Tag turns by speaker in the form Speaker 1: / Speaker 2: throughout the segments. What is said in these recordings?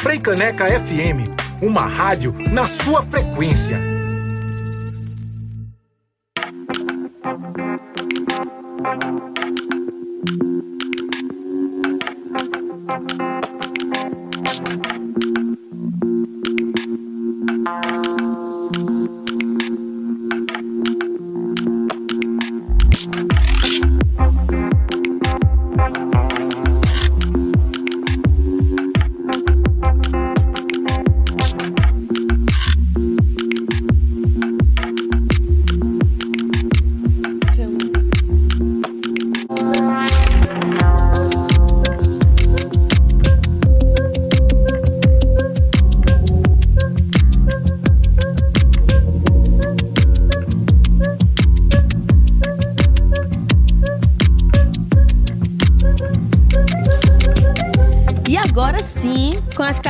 Speaker 1: Freicaneca FM, uma rádio na sua frequência.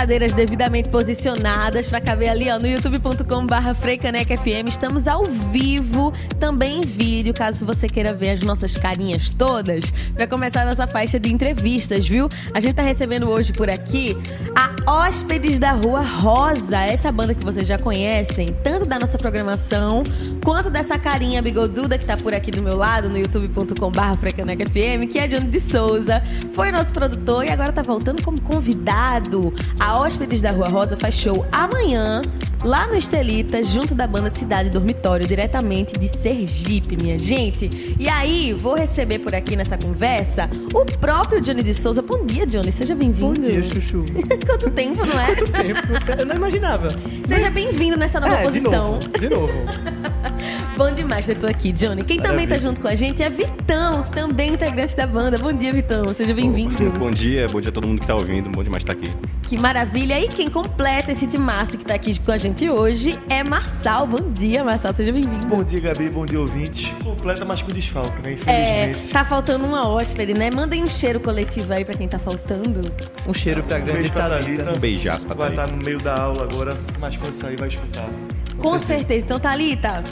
Speaker 2: Cadeiras devidamente posicionadas para caber ali ó, no youtube.com/barra FM. Estamos ao vivo, também em vídeo, caso você queira ver as nossas carinhas todas, para começar nossa faixa de entrevistas, viu? A gente tá recebendo hoje por aqui a Hóspedes da Rua Rosa, essa banda que vocês já conhecem, tanto da nossa programação quanto dessa carinha bigoduda que tá por aqui do meu lado no youtube.com/barra FM, que é Johnny de Souza, foi nosso produtor e agora tá voltando como convidado. A Hóspedes da Rua Rosa faz show amanhã, lá no Estelita, junto da banda Cidade Dormitório, diretamente de Sergipe, minha gente. E aí, vou receber por aqui nessa conversa o próprio Johnny de Souza. Bom dia, Johnny, seja bem-vindo.
Speaker 3: Bom dia, Chuchu.
Speaker 2: Quanto tempo, não é?
Speaker 3: Quanto tempo? Eu não imaginava.
Speaker 2: Seja bem-vindo nessa nova
Speaker 3: é,
Speaker 2: posição.
Speaker 3: De novo. De novo.
Speaker 2: Bom demais ter tu aqui, Johnny. Quem Maravilha. também tá junto com a gente é Vitão, também integrante da banda. Bom dia, Vitão. Seja bem-vindo.
Speaker 4: Bom, bom, dia, bom dia a todo mundo que tá ouvindo. Bom demais estar aqui.
Speaker 2: Que maravilha. E quem completa esse timaço que tá aqui com a gente hoje é Marçal. Bom dia, Marçal. Seja bem-vindo.
Speaker 3: Bom dia, Gabi. Bom dia, ouvintes. Completa, mas com desfalque, né? Infelizmente.
Speaker 2: É, tá faltando uma hóspede, né? Mandem um cheiro coletivo aí pra quem tá faltando.
Speaker 3: Um cheiro pra grande um Thalita.
Speaker 4: Um beijaço pra
Speaker 3: Vai estar tá no meio da aula agora, mas quando sair vai escutar.
Speaker 2: Com, com certeza. certeza. Então, Thalita,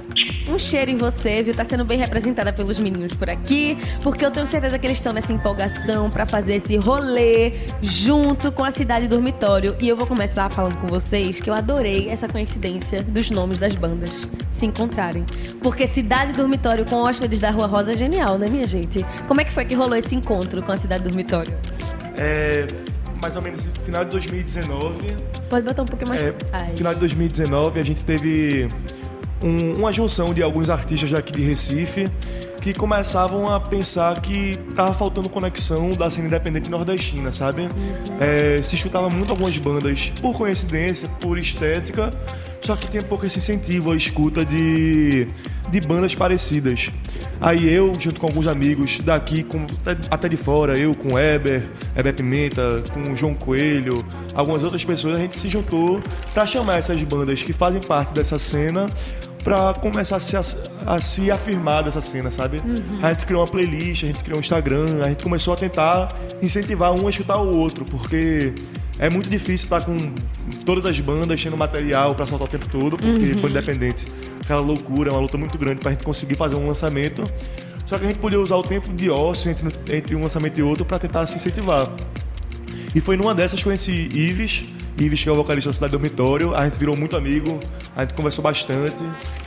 Speaker 2: um cheiro em você, viu? Tá sendo bem representada pelos meninos por aqui, porque eu tenho certeza que eles estão nessa empolgação para fazer esse rolê junto com a cidade dormitório. E eu vou começar falando com vocês que eu adorei essa coincidência dos nomes das bandas se encontrarem. Porque cidade dormitório com hóspedes da Rua Rosa é genial, né, minha gente? Como é que foi que rolou esse encontro com a cidade dormitório?
Speaker 3: É, mais ou menos no final de 2019.
Speaker 2: Pode botar um pouquinho mais. É,
Speaker 3: final de 2019 a gente teve um, uma junção de alguns artistas daqui de Recife que começavam a pensar que tava faltando conexão da cena independente nordestina, sabe? Uhum. É, se escutava muito algumas bandas por coincidência, por estética, só que tinha pouco esse incentivo à escuta de, de bandas parecidas. Aí eu, junto com alguns amigos daqui, com, até de fora, eu com Eber, Eber Pimenta, com João Coelho, algumas outras pessoas, a gente se juntou para chamar essas bandas que fazem parte dessa cena para começar a se, a se, afirmar dessa cena, sabe? Uhum. A gente criou uma playlist, a gente criou um Instagram, a gente começou a tentar incentivar um a escutar o outro, porque é muito difícil estar com todas as bandas tendo material para soltar o tempo todo, porque uhum. independente, aquela loucura, é uma luta muito grande para a gente conseguir fazer um lançamento. Só que a gente podia usar o tempo de ócio entre, entre um lançamento e outro para tentar se incentivar. E foi numa dessas que eu conheci Ives, Ives, que é o vocalista da Cidade Dormitório. A gente virou muito amigo, a gente conversou bastante.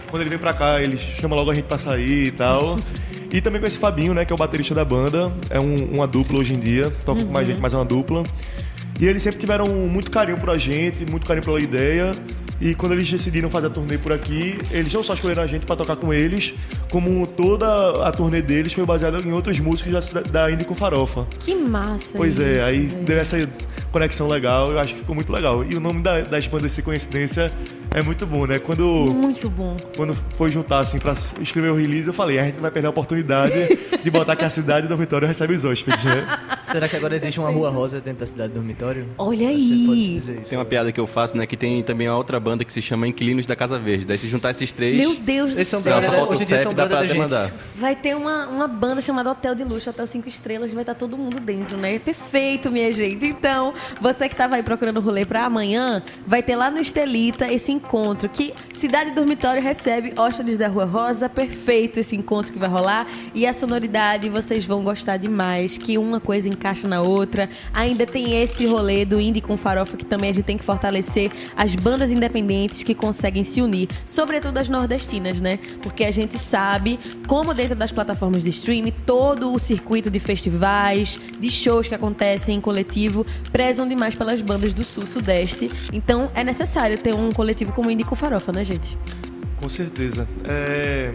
Speaker 3: Quando ele vem pra cá, ele chama logo a gente pra sair e tal. E também com esse Fabinho, né, que é o baterista da banda. É um, uma dupla hoje em dia, toca uhum. com mais uhum. gente, mas é uma dupla. E eles sempre tiveram muito carinho por a gente, muito carinho pela ideia. E quando eles decidiram fazer a turnê por aqui, eles não só escolheram a gente para tocar com eles, como toda a turnê deles foi baseada em outros músicos da, da Indie com Farofa.
Speaker 2: Que massa!
Speaker 3: Pois é, isso, é, aí deu essa conexão legal, eu acho que ficou muito legal. E o nome da, das bandas coincidência é muito bom, né? Quando,
Speaker 2: muito bom.
Speaker 3: Quando foi juntar, assim, pra escrever o release, eu falei, a gente vai perder a oportunidade de botar que a cidade do Vitória recebe os hóspedes, né?
Speaker 5: Será que agora existe uma rua rosa dentro da cidade do dormitório?
Speaker 2: Olha aí.
Speaker 4: Tem uma piada que eu faço, né? Que tem também uma outra banda que se chama Inquilinos da Casa Verde. Daí se juntar esses três.
Speaker 2: Meu Deus do
Speaker 5: são
Speaker 2: céu.
Speaker 4: Não, só
Speaker 5: brother,
Speaker 4: falta o
Speaker 5: hoje são
Speaker 4: dá pra até mandar.
Speaker 2: Vai ter uma, uma banda chamada Hotel de Luxo, Hotel 5 Estrelas, que vai estar todo mundo dentro, né? Perfeito, minha gente. Então, você que tava aí procurando rolê pra amanhã, vai ter lá no Estelita esse encontro que Cidade Dormitório recebe Hóspedes da Rua Rosa. Perfeito esse encontro que vai rolar. E a sonoridade, vocês vão gostar demais, que uma coisa encaixa na outra. Ainda tem esse rolê do Indie com Farofa, que também a gente tem que fortalecer as bandas independentes que conseguem se unir, sobretudo as nordestinas, né? Porque a gente sabe como dentro das plataformas de streaming, todo o circuito de festivais, de shows que acontecem em coletivo, prezam demais pelas bandas do sul, sudeste. Então é necessário ter um coletivo como o Indie com Farofa, né, gente?
Speaker 3: Com certeza. É,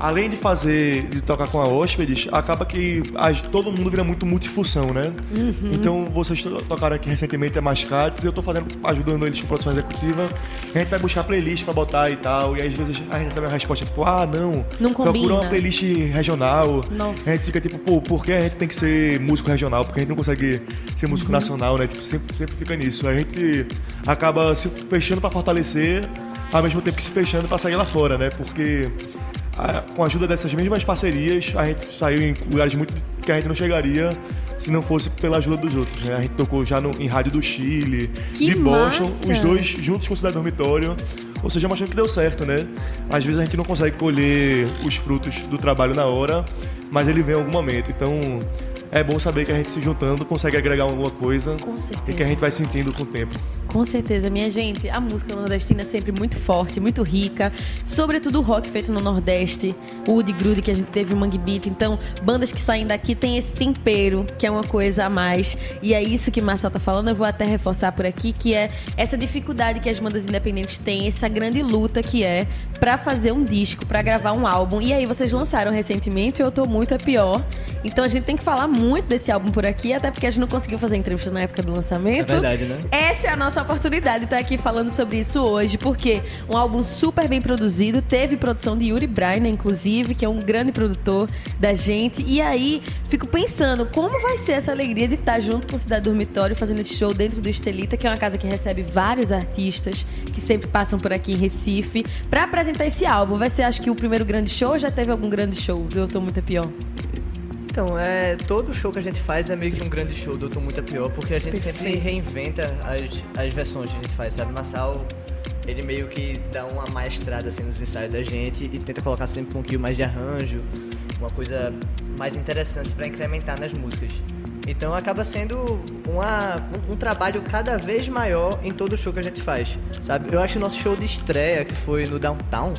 Speaker 3: Além de fazer, de tocar com a hóspedes, acaba que as- todo mundo vira muito multifunção, né?
Speaker 2: Uhum.
Speaker 3: Então, vocês to- tocaram aqui recentemente a Mascates, eu tô fazendo, ajudando eles com produção executiva. A gente vai buscar playlist pra botar e tal, e às vezes a gente recebe uma resposta tipo, ah, não,
Speaker 2: Não
Speaker 3: procura
Speaker 2: combina.
Speaker 3: uma playlist regional.
Speaker 2: Nossa.
Speaker 3: A gente fica tipo, pô, por que a gente tem que ser músico regional? Porque a gente não consegue ser músico
Speaker 2: Uhum.
Speaker 3: nacional, né? Tipo, sempre, sempre fica nisso. A gente acaba se fechando pra fortalecer, ao mesmo tempo que se fechando pra sair lá fora, né? Porque com a ajuda dessas mesmas parcerias, a gente saiu em lugares muito que a gente não chegaria se não fosse pela ajuda dos outros, né? A gente tocou já no- em rádio do Chile,
Speaker 2: Que
Speaker 3: de Boston,
Speaker 2: massa!
Speaker 3: os dois juntos com o Cidade Dormitório. Ou seja, mostrando que deu certo, né? Às vezes a gente não consegue colher os frutos do trabalho na hora, mas ele vem em algum momento. Então, é bom saber que a gente se juntando consegue agregar alguma coisa e que a gente vai sentindo com o tempo.
Speaker 2: Com certeza, minha gente. A música nordestina é sempre muito forte, muito rica. Sobretudo o rock feito no Nordeste. O Woody Grude que a gente teve o Mangue Beat. Então, bandas que saem daqui têm esse tempero, que é uma coisa a mais. E é isso que Marcel tá falando. Eu vou até reforçar por aqui, que é essa dificuldade que as bandas independentes têm, essa grande luta que é pra fazer um disco, pra gravar um álbum. E aí, vocês lançaram recentemente, Eu Tô Muito é Pior. Então, a gente tem que falar muito desse álbum por aqui, até porque a gente não conseguiu fazer entrevista na época do
Speaker 5: É
Speaker 2: lançamento.
Speaker 5: verdade, né?
Speaker 2: Essa é a nossa oportunidade de estar aqui falando sobre isso hoje, porque um álbum super bem produzido, teve produção de Yuri Brainer, inclusive, que é um grande produtor da gente. E aí, fico pensando, como vai ser essa alegria de estar junto com o Cidade Dormitório, fazendo esse show dentro do Estelita, que é uma casa que recebe vários artistas que sempre passam por aqui em Recife, pra apresentar esse álbum. Vai ser, acho que, o primeiro grande show ou já teve algum grande show do Eu Tô Muito Pior?
Speaker 5: Então, é, todo show que a gente faz é meio que um grande show do Tô Muito Pior, porque a gente sempre
Speaker 2: Perfeito.
Speaker 5: reinventa as, as versões que a gente faz, sabe? Massal, ele meio que dá uma maestrada assim nos ensaios da gente e tenta colocar sempre um pouquinho mais de arranjo, uma coisa mais interessante pra incrementar nas músicas. Então acaba sendo uma, um, um trabalho cada vez maior em todo show que a gente faz, sabe? Eu acho que o nosso show de estreia, que foi no Downtown,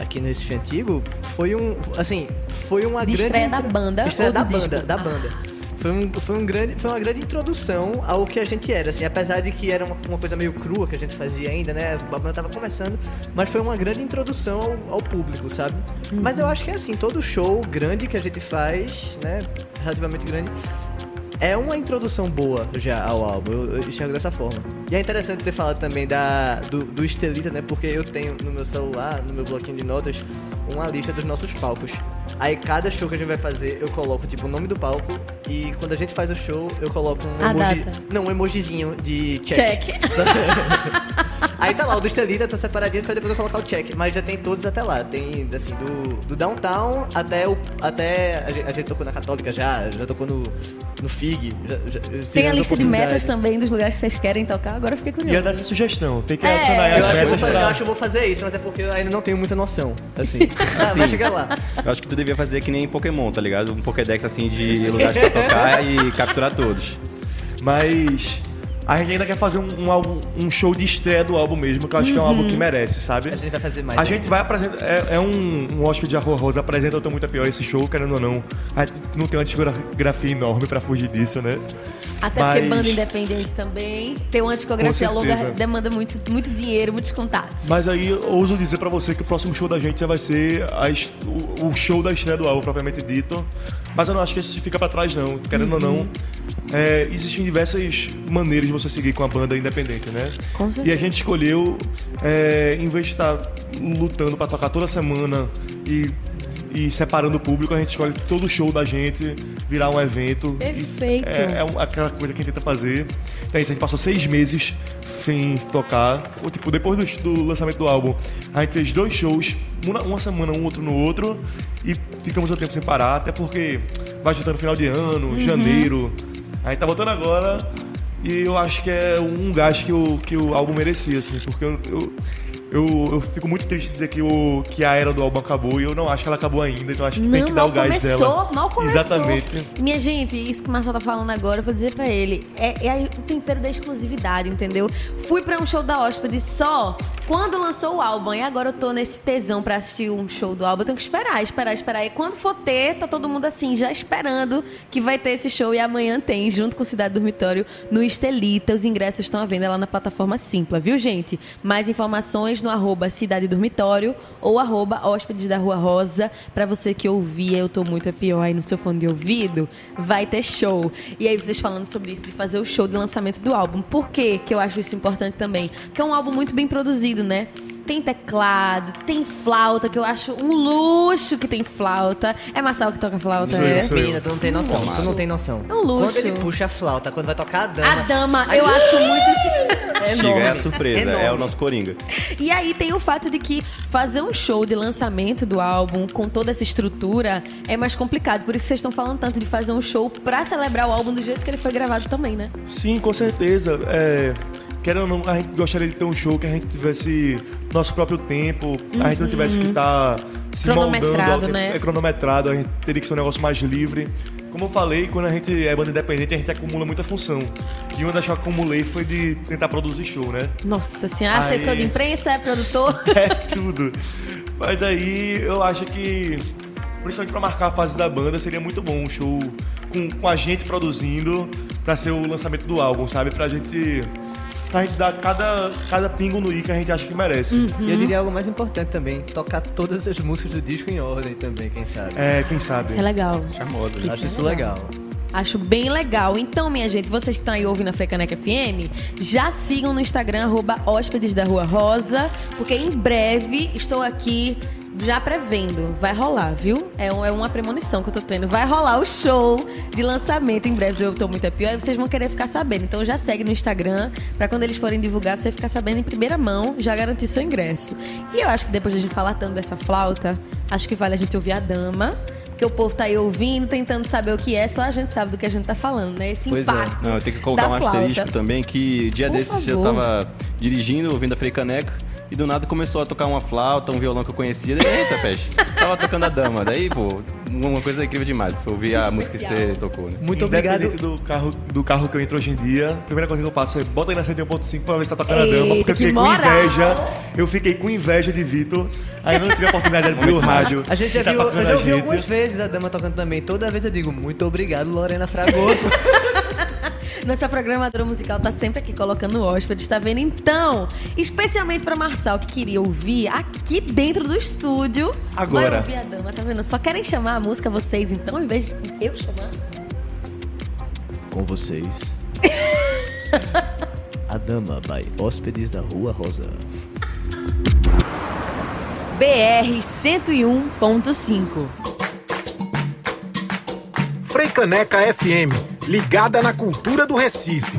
Speaker 5: aqui no Recife Antigo, foi um, assim, foi uma
Speaker 2: De
Speaker 5: grande...
Speaker 2: estreia da banda
Speaker 5: estreia da banda,
Speaker 2: disco?
Speaker 5: da
Speaker 2: Ah.
Speaker 5: banda. Foi, um, foi, um grande, foi uma grande introdução ao que a gente era, assim, apesar de que era uma, uma coisa meio crua que a gente fazia ainda, né? A banda tava começando, mas foi uma grande introdução ao, ao público, sabe? Mas eu acho que é assim, todo show grande que a gente faz, né? Relativamente grande, é uma introdução boa já ao álbum, eu, eu enxergo dessa forma. E é interessante ter falado também da, do, do Estelita, né? Porque eu tenho no meu celular, no meu bloquinho de notas, uma lista dos nossos palcos. Aí cada show que a gente vai fazer, eu coloco tipo o nome do palco e quando a gente faz o show, eu coloco um
Speaker 2: A
Speaker 5: emoji.
Speaker 2: data.
Speaker 5: Não, um emojizinho de check.
Speaker 2: Check.
Speaker 5: Aí tá lá, o do Estelita tá separadinho pra depois eu colocar o check. Mas já tem todos até lá. Tem, assim, do, do Downtown até o. Até. A gente, a gente tocou na Católica já, já tocou no, no FIG. Já, já,
Speaker 2: Tem a
Speaker 5: as
Speaker 2: lista de metas também dos lugares que vocês querem tocar. Agora eu fiquei
Speaker 3: E
Speaker 2: curiosa.
Speaker 3: é dessa sugestão, tem que
Speaker 2: É,
Speaker 3: adicionar aí
Speaker 5: Eu
Speaker 3: as
Speaker 5: acho, que eu, vou
Speaker 3: metas
Speaker 5: fazer, eu
Speaker 3: pra-
Speaker 5: acho que eu vou fazer isso, mas é porque eu ainda não tenho muita noção. Assim. Ah, vai chegar lá.
Speaker 4: Eu acho que tu devia fazer que nem Pokémon, tá ligado? Um Pokédex assim de lugares pra tocar e capturar todos.
Speaker 3: Mas a gente ainda quer fazer um, um álbum, um show de estreia do álbum mesmo, que eu acho que é um álbum que merece, sabe?
Speaker 5: A gente vai fazer mais.
Speaker 3: A
Speaker 5: né?
Speaker 3: gente vai apresentar. É, é um, um hóspede de Arroa Rosa apresenta Eu Tô Muito Pior esse show, querendo ou não. A gente não tem uma discografia enorme pra fugir disso, né?
Speaker 2: Até porque
Speaker 3: Mas-
Speaker 2: banda independente também. Ter uma discografia longa demanda muito, muito dinheiro, muitos contatos.
Speaker 3: Mas aí eu ouso dizer pra você que o próximo show da gente já vai ser a o, o show da estreia do álbum, propriamente dito. Mas eu não acho que esse fica pra trás, não. Querendo ou
Speaker 2: Uhum.
Speaker 3: não, é, existem diversas maneiras de você seguir com a banda independente, né?
Speaker 2: Com certeza.
Speaker 3: E a gente escolheu, é, em vez de estar lutando pra tocar toda semana e e separando o público, a gente escolhe todo o show da gente virar um evento.
Speaker 2: Perfeito.
Speaker 3: É, é aquela coisa que a gente tenta fazer. Então é isso, a gente passou seis meses sem tocar. Ou, tipo, depois do, do lançamento do álbum, a gente fez dois shows, uma, uma semana um outro no outro, e ficamos um tempo sem parar, até porque vai juntando final de ano,
Speaker 2: Uhum.
Speaker 3: janeiro. A gente tá voltando agora e eu acho que é um gás que o, que o álbum merecia, assim, porque eu, eu, eu, eu fico muito triste de dizer que, o, que a era do álbum acabou e eu não acho que ela acabou ainda, então acho que tem
Speaker 2: Não,
Speaker 3: que dar o gás
Speaker 2: começou,
Speaker 3: dela.
Speaker 2: mal começou.
Speaker 3: Exatamente.
Speaker 2: Minha gente, isso que o Marcelo tá falando agora, eu vou dizer pra ele. É, é o tempero da exclusividade, entendeu? Fui pra um show da Hóspede só quando lançou o álbum. E agora eu tô nesse tesão pra assistir um show do álbum. Eu tenho que esperar, esperar, esperar. E quando for ter, tá todo mundo assim, já esperando que vai ter esse show. E amanhã tem, junto com Cidade Dormitório, no Estelita. Os ingressos estão à venda lá na plataforma Simpla, viu, gente? Mais informações no arroba Cidade Dormitório ou arroba Hóspedes da Rua Rosa. Pra você que ouvia, eu tô muito é pior aí no seu fone de ouvido, vai ter show. E aí vocês falando sobre isso, de fazer o show de lançamento do álbum. Por que que eu acho isso importante também? Porque é um álbum muito bem produzido, né? Tem teclado, tem flauta, que eu acho um luxo que tem flauta. É Marcel que toca flauta,
Speaker 3: Sou eu,
Speaker 2: é?
Speaker 3: sou eu.
Speaker 5: Menina, tu não tem noção, tu não tem noção.
Speaker 2: É um luxo.
Speaker 5: Quando ele puxa a flauta, quando vai tocar a dama.
Speaker 2: A dama, eu acho muito.
Speaker 5: é
Speaker 4: Chega, é a
Speaker 5: enorme,
Speaker 4: surpresa, é,
Speaker 5: enorme.
Speaker 4: o nosso Coringa.
Speaker 2: E aí tem o fato de que fazer um show de lançamento do álbum com toda essa estrutura é mais complicado. Por isso vocês estão falando tanto de fazer um show pra celebrar o álbum do jeito que ele foi gravado também, né?
Speaker 3: Sim, com certeza. É, querendo ou não, a gente gostaria de ter um show que a gente tivesse nosso próprio tempo, a gente não tivesse que estar se moldando.
Speaker 2: Uhum. Né?
Speaker 3: É cronometrado, a gente teria que ser um negócio mais livre. Como eu falei, quando a gente é banda independente, a gente acumula muita função. E uma das que eu acumulei foi de tentar produzir show, né?
Speaker 2: Nossa senhora,
Speaker 3: Aí-
Speaker 2: assessor de imprensa, é produtor.
Speaker 3: É tudo. Mas aí eu acho que, principalmente pra marcar a fase da banda, seria muito bom um show com, com a gente produzindo pra ser o lançamento do álbum, sabe? Pra gente, pra gente dar cada, cada pingo no i que a gente acha que merece.
Speaker 2: Uhum.
Speaker 5: E eu diria algo mais importante também, tocar todas as músicas do disco em ordem também, quem sabe.
Speaker 3: É, quem sabe?
Speaker 2: Isso é legal.
Speaker 4: Charmosa,
Speaker 5: Eu
Speaker 4: né?
Speaker 5: acho
Speaker 2: é
Speaker 5: isso legal.
Speaker 2: Acho bem legal. Então, minha gente, vocês que estão aí ouvindo a Frecaneca FM, já sigam no Instagram, arroba Hóspedes da Rua Rosa, porque em breve estou aqui já prevendo. Vai rolar, viu? É, um- é uma premonição que eu tô tendo. Vai rolar o show de lançamento em breve do Eu Tô Muito É Pior. Aí vocês vão querer ficar sabendo. Então já segue no Instagram, pra quando eles forem divulgar, você ficar sabendo em primeira mão, já garantir seu ingresso. E eu acho que depois de a gente falar tanto dessa flauta, acho que vale a gente ouvir a dama. Porque o povo tá aí ouvindo, tentando saber o que é, só a gente sabe do que a gente tá falando, né? Esse
Speaker 5: Pois é.
Speaker 2: impacto.
Speaker 4: Não, eu tenho que colocar um
Speaker 2: flauta.
Speaker 4: asterisco também, que dia
Speaker 2: Por
Speaker 4: desses eu
Speaker 2: favor.
Speaker 4: tava dirigindo, ouvindo a Frei Caneca, e do nada começou a tocar uma flauta, um violão que eu conhecia. Daí, eita, peixe. Tava tocando a dama. Daí, pô, uma coisa incrível demais. Foi ouvir a música que você tocou, né?
Speaker 5: Muito obrigado.
Speaker 3: Independente do carro, do carro que eu entro hoje em dia, a primeira coisa que eu faço é bota aí na 101.5 pra ver se tá tocando a dama,
Speaker 2: Eita,
Speaker 3: porque eu
Speaker 2: que
Speaker 3: fiquei com inveja. Eu fiquei com inveja de Vitor. Aí eu não tive a oportunidade de abrir o rádio.
Speaker 5: A gente já
Speaker 3: tá
Speaker 5: viu, eu já ouvi algumas vezes a dama tocando também. Toda vez eu digo, muito obrigado, Lorena Fragoso.
Speaker 2: Nossa programadora musical tá sempre aqui colocando hóspedes, tá vendo? Então, especialmente pra Marçal, que queria ouvir aqui dentro do estúdio.
Speaker 3: Agora.
Speaker 2: Vai ouvir a dama, tá vendo? Só querem chamar a música vocês, então, em vez de eu chamar.
Speaker 5: Com vocês. A Dama by Hóspedes da Rua Rosa.
Speaker 2: BR 101.5.
Speaker 1: Freicaneca FM, ligada na cultura do Recife.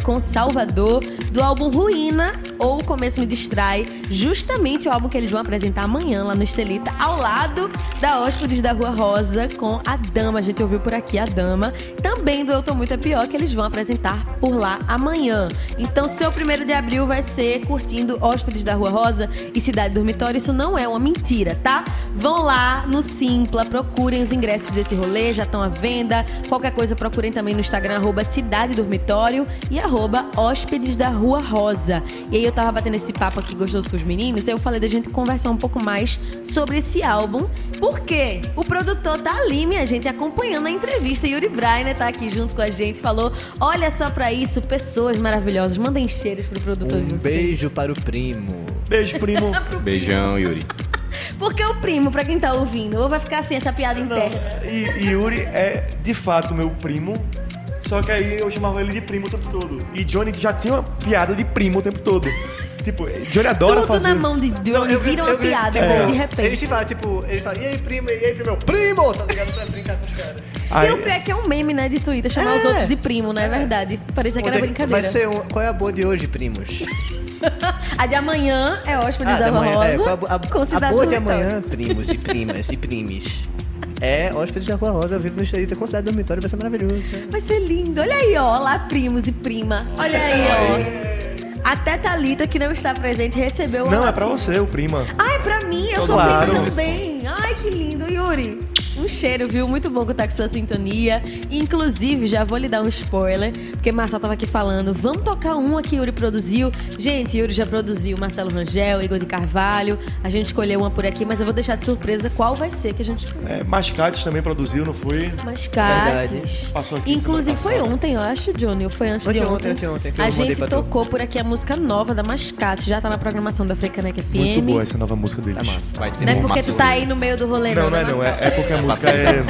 Speaker 2: Com Salvador, do álbum Ruína, ou O Começo Me Distrai, justamente o álbum que eles vão apresentar amanhã lá no Estelita, ao lado da Hóspedes da Rua Rosa, com a Dama. A gente ouviu por aqui a Dama. Também do Eu Tô Muito É Pior, que eles vão apresentar por lá amanhã. Então, seu primeiro de abril vai ser curtindo Hóspedes da Rua Rosa e Cidade Dormitório. Isso não é uma mentira, tá? Vão lá no Simpla, procurem os ingressos desse rolê, já estão à venda. Qualquer coisa, procurem também no Instagram, arroba Cidade Dormitório e arroba Hóspedes da Rua Rosa. E aí eu tava batendo esse papo aqui gostoso com os meninos, eu falei da gente conversar um pouco mais sobre esse álbum. Porque o produtor tá ali, minha gente, acompanhando a entrevista. Yuri Brainer tá aqui junto com a gente, falou: olha só pra isso, pessoas maravilhosas. Mandem cheiros pro produtor de
Speaker 5: Um
Speaker 2: vocês.
Speaker 5: beijo para o primo.
Speaker 3: Beijo, primo.
Speaker 4: Beijão, Yuri.
Speaker 2: Porque o primo, pra quem tá ouvindo, ou vai ficar assim, essa piada
Speaker 3: Não,
Speaker 2: interna.
Speaker 3: e, e Yuri é de fato meu primo. Só que aí eu chamava ele de primo o tempo todo. E Johnny já tinha uma piada de primo o tempo todo. Tipo, Johnny adora
Speaker 2: Tudo
Speaker 3: fazer.
Speaker 2: na mão de Johnny
Speaker 5: eu-
Speaker 2: vira
Speaker 5: eu-
Speaker 2: uma
Speaker 5: eu-
Speaker 2: piada,
Speaker 5: tipo,
Speaker 2: de
Speaker 5: Ele
Speaker 2: repente.
Speaker 5: se fala, tipo, ele fala, e aí, primo, e aí, primo, primo, tá ligado? Pra brincar com os caras.
Speaker 3: Aí-
Speaker 2: E o pior é que é um meme, né, de Twitter, chamar os
Speaker 5: É.
Speaker 2: outros de primo, não é verdade? Parecia que era
Speaker 5: Vai
Speaker 2: brincadeira.
Speaker 5: ser um, qual é a boa de hoje, primos?
Speaker 2: A de amanhã é hóspede da
Speaker 5: da
Speaker 2: Rua
Speaker 5: manhã,
Speaker 2: Rosa.
Speaker 5: é, qual a, a,
Speaker 2: com
Speaker 5: a
Speaker 2: Cidade
Speaker 5: boa de amanhã, primos e primas e primes. É hóspedes da Rua Rosa, vivo no Estelita com cidade dormitório, vai ser maravilhoso. né?
Speaker 2: Vai ser lindo. Olha aí, ó. Lá, primos e prima. Olha aí, ó. Até Thalita, que não está presente, recebeu
Speaker 3: Não, é pra você, o prima.
Speaker 2: Ah, é pra mim, eu sou
Speaker 3: Claro.
Speaker 2: prima também. Ai, que lindo, Yuri. Um cheiro, viu? Muito bom contar com sua sintonia. Inclusive, já vou lhe dar um spoiler, porque Marcelo tava aqui falando. Vamos tocar um aqui, Yuri produziu. Gente, Yuri já produziu Marcelo Rangel, Igor de Carvalho. A gente escolheu uma por aqui, mas eu vou deixar de surpresa qual vai ser que a gente escolheu.
Speaker 3: É, Mascates também produziu, não foi?
Speaker 2: Mascates.
Speaker 3: Passou aqui
Speaker 2: Inclusive foi ontem, eu acho, Johnny. Ou foi antes de
Speaker 5: Anteontem,
Speaker 2: ontem?
Speaker 5: anteontem, que eu
Speaker 2: a
Speaker 5: mandei
Speaker 2: gente
Speaker 5: pra tu.
Speaker 2: tocou por aqui a música nova da Mascate. Já tá na programação da Frecanec FM.
Speaker 3: Muito boa essa nova música deles.
Speaker 5: Tá massa.
Speaker 4: Vai ter
Speaker 2: Não é porque tu tá aí no meio do rolê, não,
Speaker 3: Não, não é não.
Speaker 2: Marcelo?
Speaker 3: É, é porque a música é.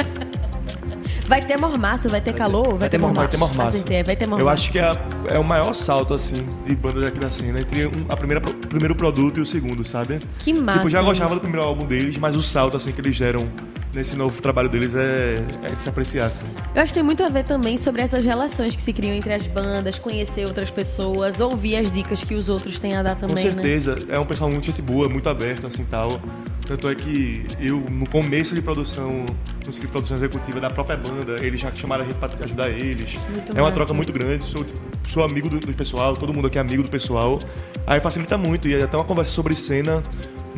Speaker 2: Vai ter mormaço, vai ter calor, vai, ter mormaço.
Speaker 3: Vai ter mormaço.
Speaker 2: Acertei, vai ter mormaço.
Speaker 3: Eu acho que é, é o maior salto, assim, de banda daqui da cena entre um- a primeira, o primeiro produto e o segundo, sabe?
Speaker 2: Que massa
Speaker 3: Tipo, eu já gostava
Speaker 2: isso.
Speaker 3: do primeiro álbum deles, mas o salto, assim, que eles deram nesse novo trabalho deles é, é de se apreciar, assim.
Speaker 2: Eu acho que tem muito a ver também sobre essas relações que se criam entre as bandas, conhecer outras pessoas, ouvir as dicas que os outros têm a dar também,
Speaker 3: Com
Speaker 2: né?
Speaker 3: certeza, é um pessoal muito gente boa, muito aberto, assim, tal. Tanto é que eu, no começo de produção, no de produção executiva da própria banda, eles já chamaram a gente pra ajudar eles.
Speaker 2: Muito
Speaker 3: é uma
Speaker 2: massa.
Speaker 3: troca muito grande, sou, tipo, sou amigo do, do pessoal, todo mundo aqui é amigo do pessoal. Aí facilita muito, e é até uma conversa sobre cena,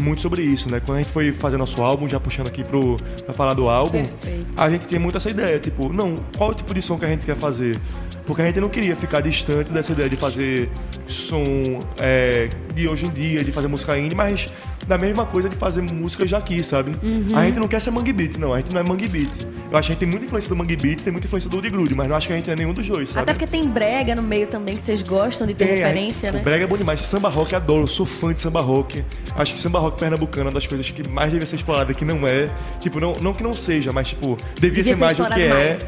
Speaker 3: muito sobre isso, né? Quando a gente foi fazer nosso álbum, já puxando aqui pro, pra falar do álbum,
Speaker 2: Perfeito.
Speaker 3: a gente tinha muito essa ideia, tipo, não, qual o tipo de som que a gente quer fazer? Porque a gente não queria ficar distante dessa ideia de fazer som é, de hoje em dia, de fazer música indie, mas da mesma coisa de fazer músicas daqui, sabe?
Speaker 2: Uhum.
Speaker 3: A gente não quer ser mangue beat, não, a gente não é mangue beat. Eu acho que a gente tem muita influência do mangue beat, tem muita influência do Grude, mas não acho que a gente é nenhum dos dois, sabe?
Speaker 2: Até porque tem brega no meio também, que vocês gostam de ter
Speaker 3: Tem,
Speaker 2: referência,
Speaker 3: aí,
Speaker 2: né?
Speaker 3: Brega é bom demais. Samba rock adoro. Eu sou fã de samba rock. Acho que samba rock pernambucano é uma das coisas que mais deve ser explorada, que não é. Tipo, não, não que não seja, mas tipo, devia,
Speaker 2: Devia
Speaker 3: ser mais do que
Speaker 2: explorado
Speaker 3: é.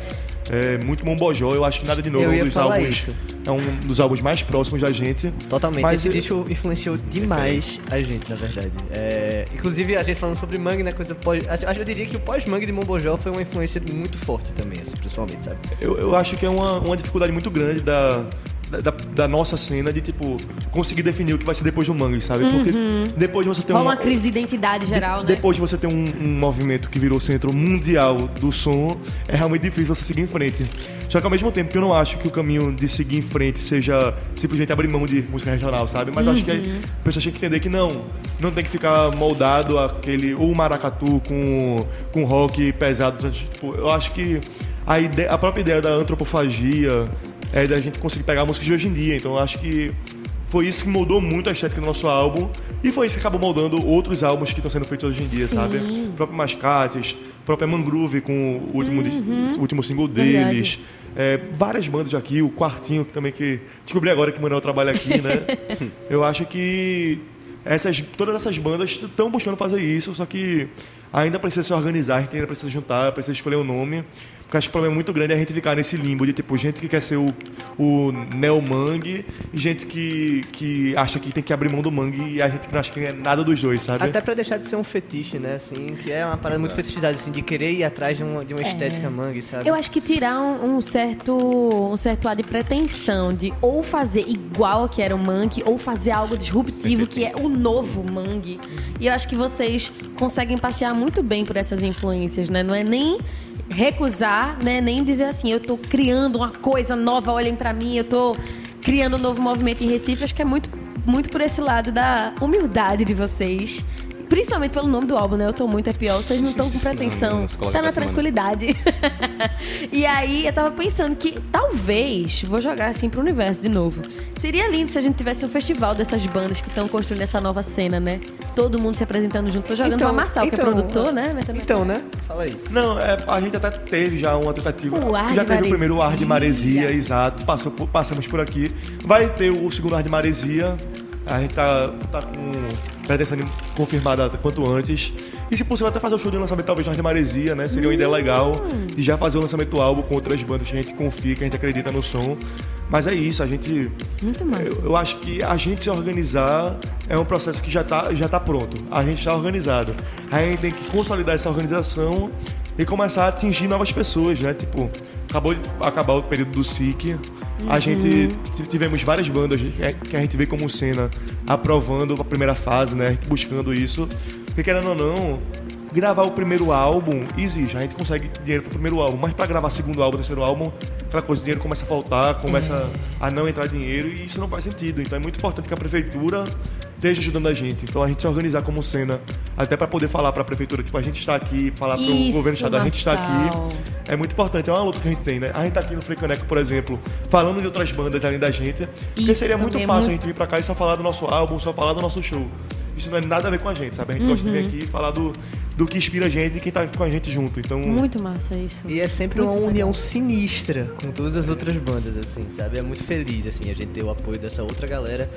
Speaker 3: É muito Mombojó, eu acho que nada de novo
Speaker 5: Eu
Speaker 3: é um dos álbuns.
Speaker 5: isso.
Speaker 3: É um dos álbuns mais próximos da gente.
Speaker 5: Totalmente.
Speaker 3: Mas
Speaker 5: Esse
Speaker 3: eu-
Speaker 5: disco influenciou demais a gente, na verdade. É, inclusive, a gente falando sobre mangue, né? Coisa pós. acho que eu diria que o pós-mangue de Mombojó foi uma influência muito forte também, assim, principalmente, sabe?
Speaker 3: Eu, eu acho que é uma, uma dificuldade muito grande da, da, da nossa cena de, tipo, conseguir definir o que vai ser depois do mangue, sabe? Porque depois de você ter uma,
Speaker 2: uma crise de identidade geral, né?
Speaker 3: Depois de você ter um, um movimento que virou centro mundial do som, é realmente difícil você seguir em frente. Só que ao mesmo tempo que eu não acho que o caminho de seguir em frente seja simplesmente abrir mão de música regional, sabe? Mas eu acho que
Speaker 2: Uhum.
Speaker 3: a pessoa tinha que entender que não, não tem que ficar moldado aquele ou maracatu com, com rock pesado. Tipo, eu acho que a, ideia, a própria ideia da antropofagia é da gente conseguir pegar a música de hoje em dia. Então acho que foi isso que moldou muito a estética do nosso álbum e foi isso que acabou moldando outros álbuns que estão sendo feitos hoje em dia,
Speaker 2: Sim.
Speaker 3: sabe? O próprio Mascates, a própria Mangrove com o último, o último single
Speaker 2: Uhum. Verdade.
Speaker 3: deles. É, várias bandas aqui, o Quartinho que também que descobri agora que o Manuel trabalha aqui, né? Eu acho que essas, todas essas bandas estão buscando fazer isso, só que ainda precisa se organizar, a gente ainda precisa juntar, precisa escolher um nome. Porque acho que o problema muito grande é a gente ficar nesse limbo de tipo, gente que quer ser o, o Neo Mangue e gente que, que acha que tem que abrir mão do mangue e a gente que não acha que é nada dos dois, sabe?
Speaker 5: Até pra deixar de ser um fetiche, né? Assim, que é uma parada muito fetichizada, assim, de querer ir atrás de uma, de uma estética mangue, sabe?
Speaker 2: Eu acho que tirar um, um certo um certo ar de pretensão de ou fazer igual que era o Mangue ou fazer algo disruptivo que é o novo Mangue. E eu acho que vocês conseguem passear muito bem por essas influências, né? Não é nem recusar, né? Nem dizer assim, eu tô criando uma coisa nova, olhem pra mim, eu tô criando um novo movimento em Recife. Acho que é muito muito por esse lado da humildade de vocês. Principalmente pelo nome do álbum, né? Eu tô muito é pior. Vocês não estão com pretensão.
Speaker 4: não
Speaker 2: tá na tranquilidade. e aí eu tava pensando que talvez, vou jogar assim pro universo de novo. Seria lindo se a gente tivesse um festival dessas bandas que estão construindo essa nova cena, né? Todo mundo se apresentando junto. Tô jogando
Speaker 5: Então,
Speaker 2: pra Marçal, que é
Speaker 5: então,
Speaker 2: produtor, né?
Speaker 5: Então, né? Fala aí.
Speaker 3: Não, é, a gente até teve já uma tentativa.
Speaker 2: O Ar
Speaker 3: já
Speaker 2: de
Speaker 3: teve o primeiro Ar de
Speaker 2: Maresia.
Speaker 3: Maresia, exato. Passou passamos por aqui. Vai ter o segundo Ar de Maresia. A gente tá, tá com pretensão de confirmar a data quanto antes. E se possível até fazer o show de lançamento talvez de Maresia, né? Seria uma ideia legal de já fazer o lançamento do álbum com outras bandas que a gente confia, que a gente acredita no som. Mas é isso, a gente
Speaker 2: Muito massa.
Speaker 3: eu, eu acho que a gente se organizar é um processo que já está já tá pronto. A gente está organizado. A gente tem que consolidar essa organização e começar a atingir novas pessoas, né? Tipo, acabou de acabar o período do SIC. A gente tivemos várias bandas que que a gente vê como cena aprovando a primeira fase, né? Buscando isso. Porque querendo ou não, gravar o primeiro álbum exige, a gente consegue dinheiro pro primeiro álbum, mas para gravar segundo álbum, terceiro álbum, aquela coisa, o dinheiro começa a faltar, começa a não entrar dinheiro e isso não faz sentido. Então é muito importante que a prefeitura esteja ajudando a gente. Então a gente se organizar como cena, até para poder falar para a prefeitura, tipo, a gente está aqui, falar para o governo estadual, a gente está aqui. É muito importante, é uma luta que a gente tem, né? A gente tá aqui no Frecaneco, por exemplo, falando de outras bandas além da gente, porque
Speaker 2: Isso
Speaker 3: seria muito
Speaker 2: é
Speaker 3: fácil
Speaker 2: muito-
Speaker 3: a gente vir pra cá e só falar do nosso álbum, só falar do nosso show. Isso não é nada a ver com a gente, sabe? A gente gosta de
Speaker 2: Uhum.
Speaker 3: vir aqui e falar do, do que inspira a gente e quem tá com a gente junto. Então,
Speaker 2: Muito massa isso.
Speaker 5: E é sempre
Speaker 2: Muito
Speaker 5: uma
Speaker 2: legal.
Speaker 5: união sinistra com todas as outras bandas, assim, sabe? É muito feliz, assim, a gente ter o apoio dessa outra galera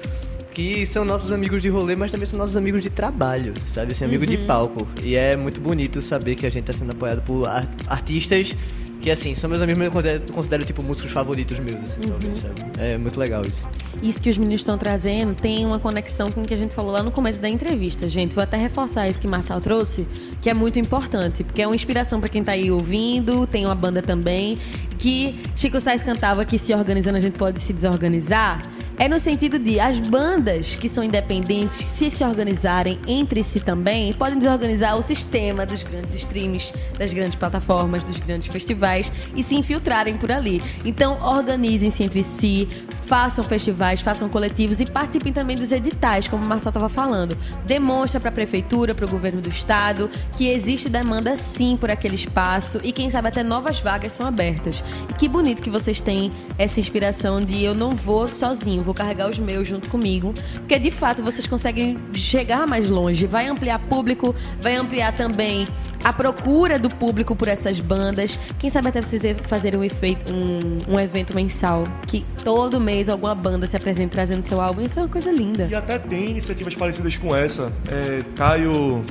Speaker 5: que são nossos amigos de rolê, mas também são nossos amigos de trabalho, sabe? Assim, amigo de palco. E é muito bonito saber que a gente tá sendo apoiado por ar- artistas que, assim, são meus amigos, mas eu considero, considero, tipo, músicos favoritos meus, assim, talvez, sabe? É muito legal isso.
Speaker 2: Isso que os meninos estão trazendo tem uma conexão com o que a gente falou lá no começo da entrevista, gente. Vou até reforçar isso que Marçal trouxe, que é muito importante, porque é uma inspiração para quem tá aí ouvindo, tem uma banda também, que Chico Sainz cantava que se organizando a gente pode se desorganizar. É no sentido de as bandas que são independentes, se se organizarem entre si também, podem desorganizar o sistema dos grandes streams, das grandes plataformas, dos grandes festivais e se infiltrarem por ali. Então, organizem-se entre si, façam festivais, façam coletivos e participem também dos editais, como o Marcel estava falando. Demonstra para a prefeitura, para o governo do estado, que existe demanda sim por aquele espaço e quem sabe até novas vagas são abertas. E que bonito que vocês têm essa inspiração de eu não vou sozinho, vou carregar os meus junto comigo, porque de fato vocês conseguem chegar mais longe, vai ampliar público, vai ampliar também a procura do público por essas bandas. Quem sabe até vocês fazerem um, efeito, um, um evento mensal, que todo mês alguma banda se apresente trazendo seu álbum, isso é uma coisa linda.
Speaker 3: E até tem iniciativas parecidas com essa. É, Caio,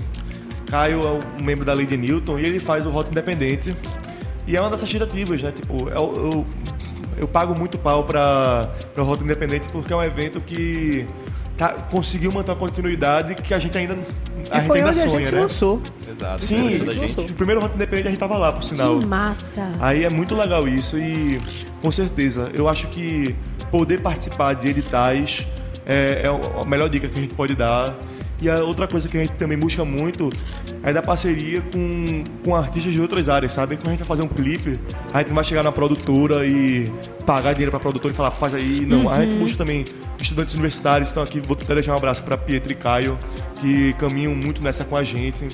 Speaker 3: Caio é um membro da Lady Newton e ele faz o Rota Independente. E é uma dessas tentativas, né? Tipo, eu, eu, eu pago muito pau pra, pra Rota Independente porque é um evento que tá, conseguiu manter uma continuidade que a gente ainda, a
Speaker 5: e
Speaker 3: gente
Speaker 5: foi
Speaker 3: ainda
Speaker 5: onde a
Speaker 3: sonha,
Speaker 5: gente se
Speaker 3: né?
Speaker 5: lançou.
Speaker 4: Exato.
Speaker 3: Sim, o primeiro Rota Independente a gente tava lá, por sinal.
Speaker 2: Que massa!
Speaker 3: Aí é muito legal isso e com certeza eu acho que poder participar de editais é, é a melhor dica que a gente pode dar. E a outra coisa que a gente também busca muito é dar parceria com, com artistas de outras áreas, sabe? Quando a gente vai fazer um clipe, a gente não vai chegar na produtora e pagar dinheiro pra produtora e falar, faz aí. Não, a gente busca também estudantes universitários que estão aqui. Vou até deixar um abraço pra Pietro e Caio, que caminham muito nessa com a gente.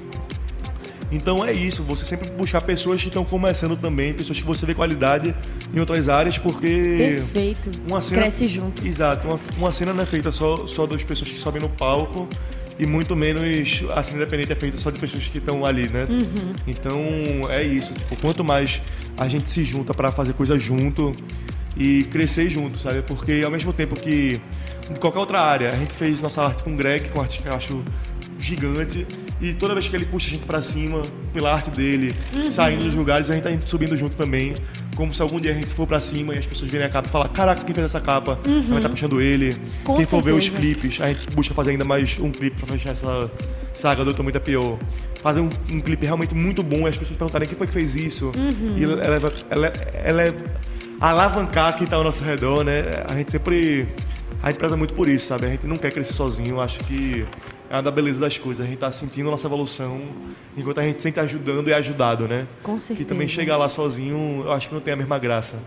Speaker 3: Então é isso, você sempre buscar pessoas que estão começando também, pessoas que você vê qualidade em outras áreas, porque
Speaker 2: Perfeito.
Speaker 3: uma cena,
Speaker 2: Cresce junto.
Speaker 3: Exato, uma, uma cena não é feita só, só das pessoas que sobem no palco e muito menos a cena independente é feita só de pessoas que estão ali, né?
Speaker 2: Uhum.
Speaker 3: Então é isso, tipo, quanto mais a gente se junta para fazer coisa junto e crescer junto, sabe? Porque ao mesmo tempo que qualquer outra área, a gente fez nossa arte com o Greg, com um artista que eu acho gigante, E toda vez que ele puxa a gente pra cima, pela arte dele, saindo dos lugares, a gente tá indo- subindo junto também. Como se algum dia a gente for pra cima e as pessoas verem a capa e falar, caraca, quem fez essa capa? A gente tá puxando ele.
Speaker 2: Com
Speaker 3: quem for ver os clipes, a gente busca fazer ainda mais um clipe pra fechar essa saga do Muito Pior. Fazer um, um clipe realmente muito bom e as pessoas perguntarem quem foi que fez isso. E eleva, ele- eleva, alavancar quem tá ao nosso redor, né? A gente sempre. A gente preza muito por isso, sabe? A gente não quer crescer sozinho. Acho que é uma da beleza das coisas. A gente tá sentindo nossa evolução enquanto a gente sente ajudando e ajudado, né?
Speaker 2: Com
Speaker 3: Que
Speaker 2: certeza.
Speaker 3: também chegar lá sozinho, eu acho que não tem a mesma graça.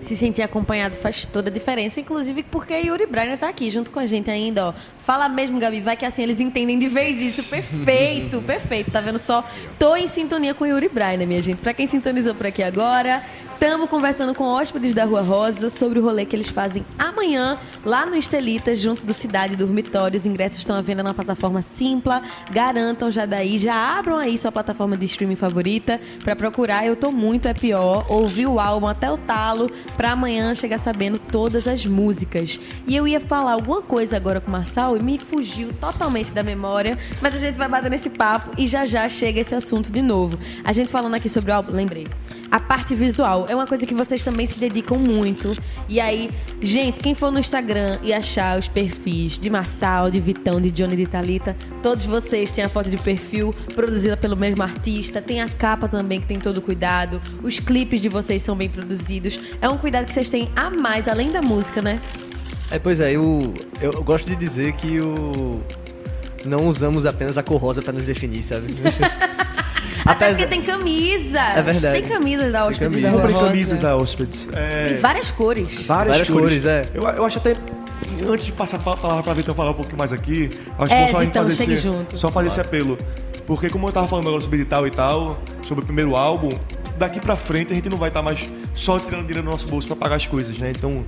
Speaker 2: Se sentir acompanhado faz toda a diferença, inclusive porque Yuri Brainer tá aqui junto com a gente ainda, ó. Fala mesmo, Gabi, vai que assim eles entendem de vez isso. Perfeito, perfeito. Tá vendo só? Tô em sintonia com Yuri Brainer, minha gente. Pra quem sintonizou por aqui agora, estamos conversando com hóspedes da Rua Rosa sobre o rolê que eles fazem amanhã lá no Estelita, junto do Cidade Dormitório. Os ingressos estão à venda na plataforma Simpla. Garantam já daí, já abram aí sua plataforma de streaming favorita pra procurar Eu Tô Muito É Pior, ouvir o álbum até o talo, pra amanhã chegar sabendo todas as músicas. E eu ia falar alguma coisa agora com o Marçal e me fugiu totalmente da memória, mas a gente vai bater nesse papo e já já chega esse assunto de novo. A gente falando aqui sobre o álbum, lembrei. A parte visual é uma coisa que vocês também se dedicam muito. E aí, gente, quem for no Instagram e achar os perfis de Marçal, de Vitão, de Johnny de Thalita, todos vocês têm a foto de perfil produzida pelo mesmo artista, tem a capa também que tem todo o cuidado, os clipes de vocês são bem produzidos. É um cuidado que vocês têm a mais, além da música, né?
Speaker 5: É, pois é, eu, eu gosto de dizer que o não usamos apenas a cor rosa pra nos definir, sabe?
Speaker 2: Até
Speaker 5: Apesar-
Speaker 2: porque tem camisa.
Speaker 5: É verdade.
Speaker 2: Tem camisas da Hóspedes da
Speaker 5: camisa.
Speaker 2: Rosa.
Speaker 3: camisas a hóspedes. É,
Speaker 2: E várias cores.
Speaker 3: várias,
Speaker 5: Várias
Speaker 3: cores.
Speaker 5: cores, é.
Speaker 3: Eu, eu acho até. Antes de passar a palavra pra Vitão falar um pouquinho mais aqui, acho
Speaker 2: É,
Speaker 3: bom só a gente
Speaker 2: Vitão,
Speaker 3: fazer, esse,
Speaker 2: junto.
Speaker 3: só fazer esse apelo. Porque como eu tava falando agora sobre edital e tal, sobre o primeiro álbum, daqui pra frente a gente não vai estar mais só tirando dinheiro do nosso bolso pra pagar as coisas, né? Então,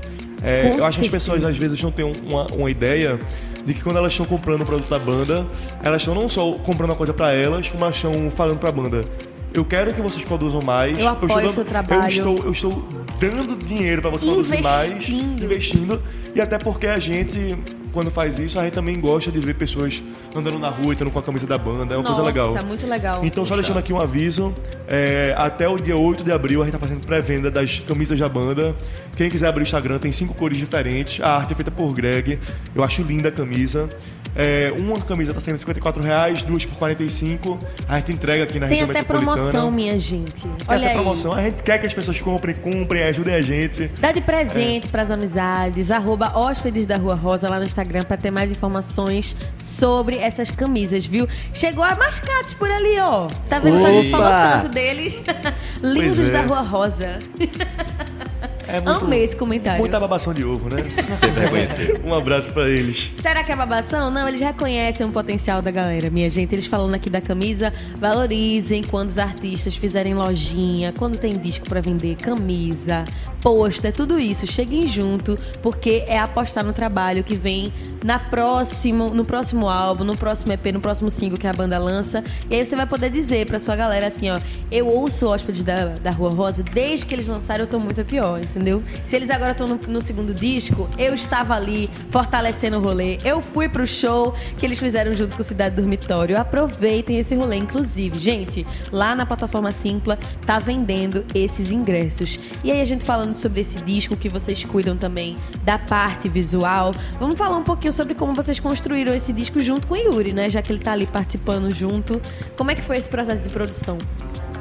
Speaker 3: é, eu acho que as pessoas às vezes não têm uma, uma ideia de que quando elas estão comprando o produto da banda, elas estão não só comprando a coisa pra elas, como elas estão falando pra banda. Eu quero que vocês produzam mais.
Speaker 2: Eu apoio
Speaker 3: estou
Speaker 2: o
Speaker 3: dando-
Speaker 2: seu trabalho.
Speaker 3: Eu estou, eu estou dando dinheiro pra você produzir mais,
Speaker 2: investindo.
Speaker 3: E até porque a gente, quando faz isso, a gente também gosta de ver pessoas andando na rua e estando com a camisa da banda. É uma
Speaker 2: Nossa,
Speaker 3: coisa legal.
Speaker 2: muito legal.
Speaker 3: Então, só deixando aqui um aviso: é, até o dia 8 de abril a gente tá fazendo pré-venda das camisas da banda. Quem quiser abrir o Instagram, tem cinco cores diferentes. A arte é feita por Greg. Eu acho linda a camisa. É, uma camisa tá saindo 54 reais, duas por 45. A gente entrega aqui na
Speaker 2: Tem
Speaker 3: região
Speaker 2: até
Speaker 3: metropolitana.
Speaker 2: promoção, minha gente.
Speaker 3: Tem
Speaker 2: Olha
Speaker 3: até
Speaker 2: aí.
Speaker 3: promoção. A gente quer que as pessoas comprem, comprem, ajudem a gente.
Speaker 2: Dá de presente pras amizades, arroba hóspedes da Rua Rosa lá no Instagram pra ter mais informações sobre essas camisas, viu? Chegou a mascates por ali, ó. Tá vendo só? A gente
Speaker 5: Opa!
Speaker 2: falou tanto deles. Lindos
Speaker 3: é.
Speaker 2: da Rua Rosa.
Speaker 3: É muito,
Speaker 2: Amei esse comentário.
Speaker 3: Muita babação de ovo, né?
Speaker 4: Sempre reconhecer.
Speaker 3: um abraço pra eles.
Speaker 2: Será que é babação? Não, eles reconhecem o potencial da galera, minha gente. Eles falando aqui da camisa, valorizem quando os artistas fizerem lojinha, quando tem disco pra vender, camisa, pôster, tudo isso. Cheguem junto, porque é apostar no trabalho que vem na próximo, no próximo álbum, no próximo EP, no próximo single que a banda lança. E aí você vai poder dizer pra sua galera assim, ó, eu ouço Hóspedes da, da Rua Rosa desde que eles lançaram, eu tô muito pior, entendeu? Se eles agora estão no, no segundo disco, eu estava ali fortalecendo o rolê. Eu fui pro show que eles fizeram junto com Cidade Dormitório. Aproveitem esse rolê, inclusive. Gente, lá na plataforma Simpla tá vendendo esses ingressos. E aí a gente falando sobre esse disco que vocês cuidam também da parte visual. Vamos falar um pouquinho sobre como vocês construíram esse disco junto com o Yuri, né? Já que ele tá ali participando junto. Como é que foi esse processo de produção?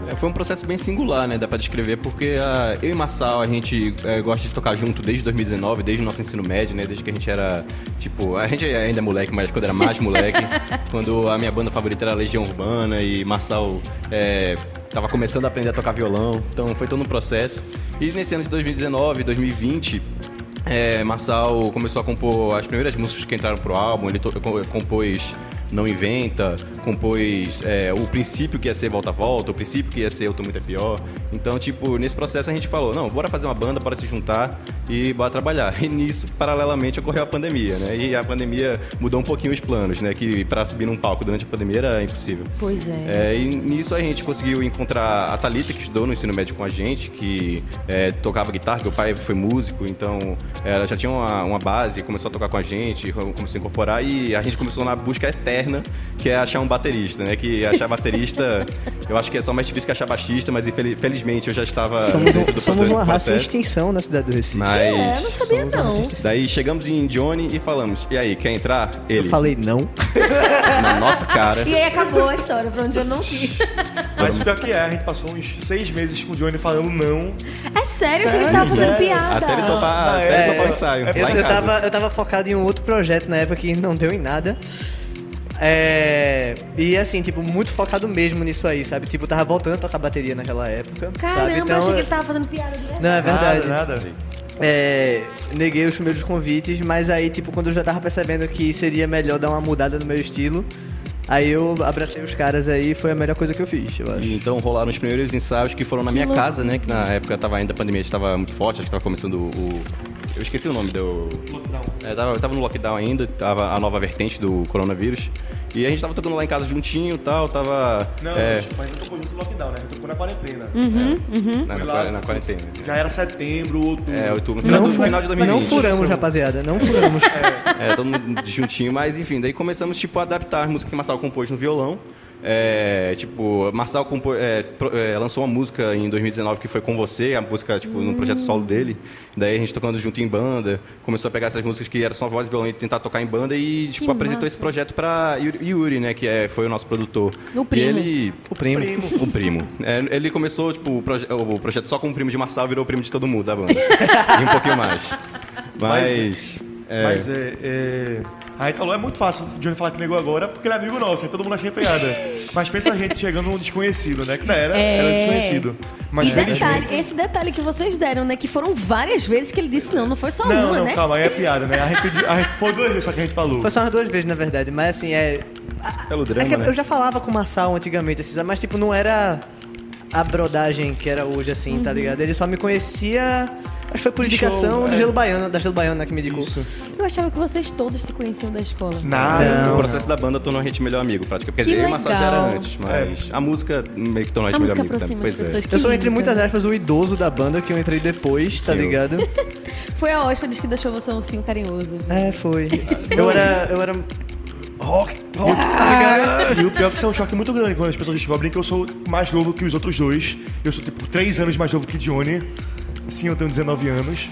Speaker 4: É, Foi um processo bem singular, né? Dá pra descrever, porque ah, eu e Marçal, a gente é, gosta de tocar junto desde 2019, desde o nosso ensino médio, né? Desde que a gente era, tipo, a gente ainda é moleque, mas quando era mais moleque, quando a minha banda favorita era Legião Urbana e Marçal é, tava começando a aprender a tocar violão, então foi todo um processo. E nesse ano de 2019, 2020, é, Marçal começou a compor as primeiras músicas que entraram pro álbum, ele compôs Não Inventa, compôs é, o princípio que ia ser Volta Volta, o princípio que ia ser Eu Tô Muito é Pior. Então, tipo, nesse processo a gente falou, não, bora fazer uma banda, bora se juntar e bora trabalhar. E nisso, paralelamente, ocorreu a pandemia, né? E a pandemia mudou um pouquinho os planos, né? Que pra subir num palco durante a pandemia era impossível.
Speaker 2: Pois é.
Speaker 4: É, e nisso a gente conseguiu encontrar a Thalita, que estudou no ensino médio com a gente, que é, tocava guitarra, que o pai foi músico, então ela já tinha uma, uma base, começou a tocar com a gente, começou a incorporar e a gente começou na busca eterna eterna, que é achar um baterista, né? Que achar baterista, eu acho que é só mais difícil que achar baixista, mas infeliz- felizmente eu já estava
Speaker 5: Somos,
Speaker 4: dentro do
Speaker 5: somos uma raça em extinção na cidade do Recife.
Speaker 4: Mas
Speaker 2: É, eu não sabia
Speaker 5: Somos
Speaker 2: não.
Speaker 4: daí chegamos em Johnny e falamos: "E aí, quer entrar?"
Speaker 5: Eu
Speaker 4: Ele
Speaker 5: falei não.
Speaker 4: na nossa cara.
Speaker 2: E aí acabou a história, pra onde eu não vi.
Speaker 3: Mas o pior que é, a gente passou uns seis meses com o Johnny falando não.
Speaker 2: É sério, achei que ele tava fazendo
Speaker 3: Sério?
Speaker 2: piada.
Speaker 4: Até ele topar,
Speaker 3: Ah,
Speaker 4: até
Speaker 3: é,
Speaker 4: ele topar o ensaio.
Speaker 3: é,
Speaker 5: Eu, eu, tava, eu tava focado em um outro projeto na época que não deu em nada. É, e assim, tipo, muito focado mesmo nisso aí, sabe? Tipo, tava voltando a tocar bateria naquela época.
Speaker 2: Caramba,
Speaker 5: sabe? Então,
Speaker 2: eu achei que ele tava fazendo piada direto.
Speaker 5: Não, é verdade.
Speaker 3: Nada, nada.
Speaker 5: É, neguei os primeiros convites, mas aí, tipo, quando eu já tava percebendo que seria melhor dar uma mudada no meu estilo, aí eu abracei os caras aí e foi a melhor coisa que eu fiz, eu acho.
Speaker 4: E então rolaram os primeiros ensaios que foram na minha casa, né? Que na época tava ainda a pandemia estava muito forte, acho que tava começando o. Eu esqueci o nome do. É, tava, tava no lockdown ainda, tava a nova vertente do coronavírus. E a gente tava tocando lá em casa juntinho e tal, tava.
Speaker 3: Não,
Speaker 4: é,
Speaker 3: mas não tocou junto no lockdown, né? A gente tocou na quarentena.
Speaker 4: na,
Speaker 3: Foi
Speaker 4: na,
Speaker 3: lá,
Speaker 4: na quarentena.
Speaker 3: Já era setembro, outubro.
Speaker 4: É, outubro, no final, do,
Speaker 5: fu-
Speaker 4: final de 2020.
Speaker 5: não furamos, rapaziada, não furamos.
Speaker 4: É, todo mundo juntinho, mas enfim, daí começamos tipo a adaptar a música que Marçal compôs no violão. É, tipo, Marçal é, pro- é, lançou uma música em 2019 que foi com você, a música tipo no projeto solo dele. Daí a gente tocando junto em banda, começou a pegar essas músicas que eram só voz e violão e tentar tocar em banda e tipo
Speaker 2: Que
Speaker 4: apresentou
Speaker 2: massa.
Speaker 4: esse projeto para Yuri, Yuri, né, que é, foi o nosso produtor.
Speaker 2: O primo.
Speaker 4: E ele
Speaker 5: O primo.
Speaker 4: o primo. É, ele começou, tipo, o, proje- o projeto só com o primo de Marçal, virou o primo de todo mundo da banda. e um pouquinho mais. Mas. é,
Speaker 3: Mas é, é. A gente falou, é muito fácil o Johnny falar que negou agora, porque ele é amigo nosso, aí todo mundo achei piada. Mas pensa a gente chegando num desconhecido, né? Que não era,
Speaker 2: É.
Speaker 3: era desconhecido. Mas
Speaker 2: e detalhe, esse detalhe que vocês deram, né? Que foram várias vezes que ele disse não, não foi só
Speaker 3: Não,
Speaker 2: uma,
Speaker 3: não,
Speaker 2: né?
Speaker 3: calma, aí é piada, né? A gente, pediu, a gente foi duas vezes só que a gente falou.
Speaker 5: Foi só umas duas vezes, na verdade, mas assim, é.
Speaker 4: Pelo
Speaker 5: É
Speaker 4: drama,
Speaker 5: que
Speaker 4: né?
Speaker 5: eu já falava com o Marçal antigamente, assim, mas tipo, não era a brodagem que era hoje, assim,
Speaker 2: Uhum.
Speaker 5: tá ligado? Ele só me conhecia. Acho que foi por
Speaker 3: De
Speaker 5: indicação
Speaker 3: show,
Speaker 5: do
Speaker 3: é.
Speaker 5: Gelo Baiano, da Gelo Baiano, né, que me indicou.
Speaker 3: Isso.
Speaker 2: Eu achava que vocês todos se conheciam da escola.
Speaker 3: Nada.
Speaker 5: Não.
Speaker 4: O processo da banda tornou a gente melhor amigo, praticamente. Quer
Speaker 2: Que
Speaker 4: dizer, eu e
Speaker 2: legal.
Speaker 4: era antes, mas a música meio que tornou a
Speaker 2: A
Speaker 4: gente melhor
Speaker 2: música
Speaker 4: amigo também. Pois é.
Speaker 5: Eu sou, entre
Speaker 2: lindo.
Speaker 5: muitas aspas, o idoso da banda que eu entrei depois, tá
Speaker 4: Sim.
Speaker 5: ligado?
Speaker 2: Foi a hóspede que deixou você um ursinho carinhoso.
Speaker 5: É, foi. Eu era. Eu era. Rock, rock, tá ligado?
Speaker 3: E o pior é que isso é um choque muito grande quando as pessoas descobrem que eu sou mais novo que os outros dois. Eu sou, tipo, três anos mais novo que Johnny. Sim, eu tenho 19 anos.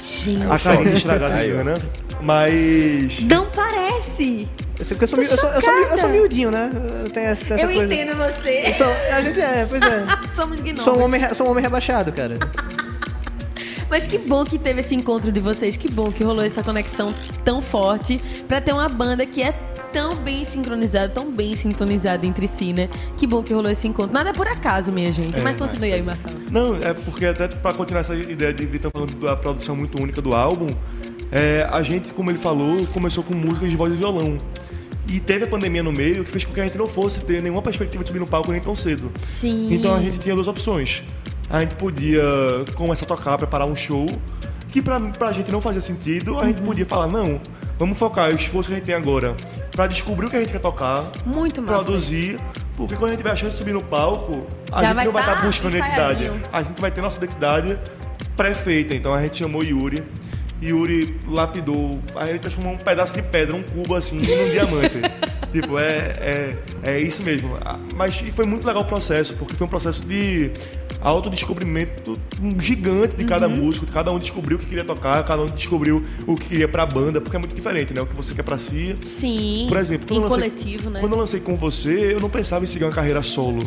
Speaker 2: Gente.
Speaker 3: A carinha estragada
Speaker 4: Aí, ó.
Speaker 3: engana. Mas.
Speaker 2: Não parece!
Speaker 5: Eu sei porque eu sou, eu sou, eu sou, eu sou miudinho, né? Eu tenho essa, tenho essa
Speaker 2: Eu
Speaker 5: coisa.
Speaker 2: entendo você.
Speaker 5: Eu sou- a gente é, pois é.
Speaker 2: Somos gnomos.
Speaker 5: Sou um, homem, sou um homem rebaixado, cara.
Speaker 2: Mas que bom que teve esse encontro de vocês, que bom que rolou essa conexão tão forte pra ter uma banda que é tão bem sincronizada, tão bem sintonizada entre si, né? Que bom que rolou esse encontro. Nada é por acaso, minha gente.
Speaker 3: É,
Speaker 2: Mas continue aí, Marcelo.
Speaker 3: Não, é porque até pra continuar essa ideia de estar falando da produção muito única do álbum, é, a gente, como ele falou, começou com músicas de voz e violão. E teve a pandemia no meio que fez com que a gente não fosse ter nenhuma perspectiva de subir no palco nem tão cedo.
Speaker 2: Sim.
Speaker 3: Então a gente tinha duas opções. A gente podia começar a tocar, preparar um show, que pra, pra gente não fazia sentido, a
Speaker 2: Uhum.
Speaker 3: gente podia falar, não, vamos focar o esforço que a gente tem agora pra descobrir o que a gente quer tocar,
Speaker 2: Muito massa.
Speaker 3: produzir, porque quando a gente tiver a chance de subir no palco, a
Speaker 2: Já
Speaker 3: gente
Speaker 2: vai
Speaker 3: não vai
Speaker 2: tá
Speaker 3: estar buscando identidade. A gente vai ter nossa identidade pré-feita. Então a gente chamou Yuri. Yuri lapidou, aí ele transformou um pedaço de pedra, um cubo assim, num diamante. tipo, é, é, é isso mesmo. Ah, Mas foi muito legal o processo, porque foi um processo de autodescobrimento um gigante de
Speaker 2: Uhum.
Speaker 3: cada músico, de cada um descobriu o que queria tocar, cada um descobriu o que queria pra banda, porque é muito diferente, né? O que você quer pra si
Speaker 2: Sim.
Speaker 3: por exemplo, quando
Speaker 2: em
Speaker 3: eu lancei,
Speaker 2: coletivo, né?
Speaker 3: Quando eu lancei com você, eu não pensava em seguir uma carreira solo.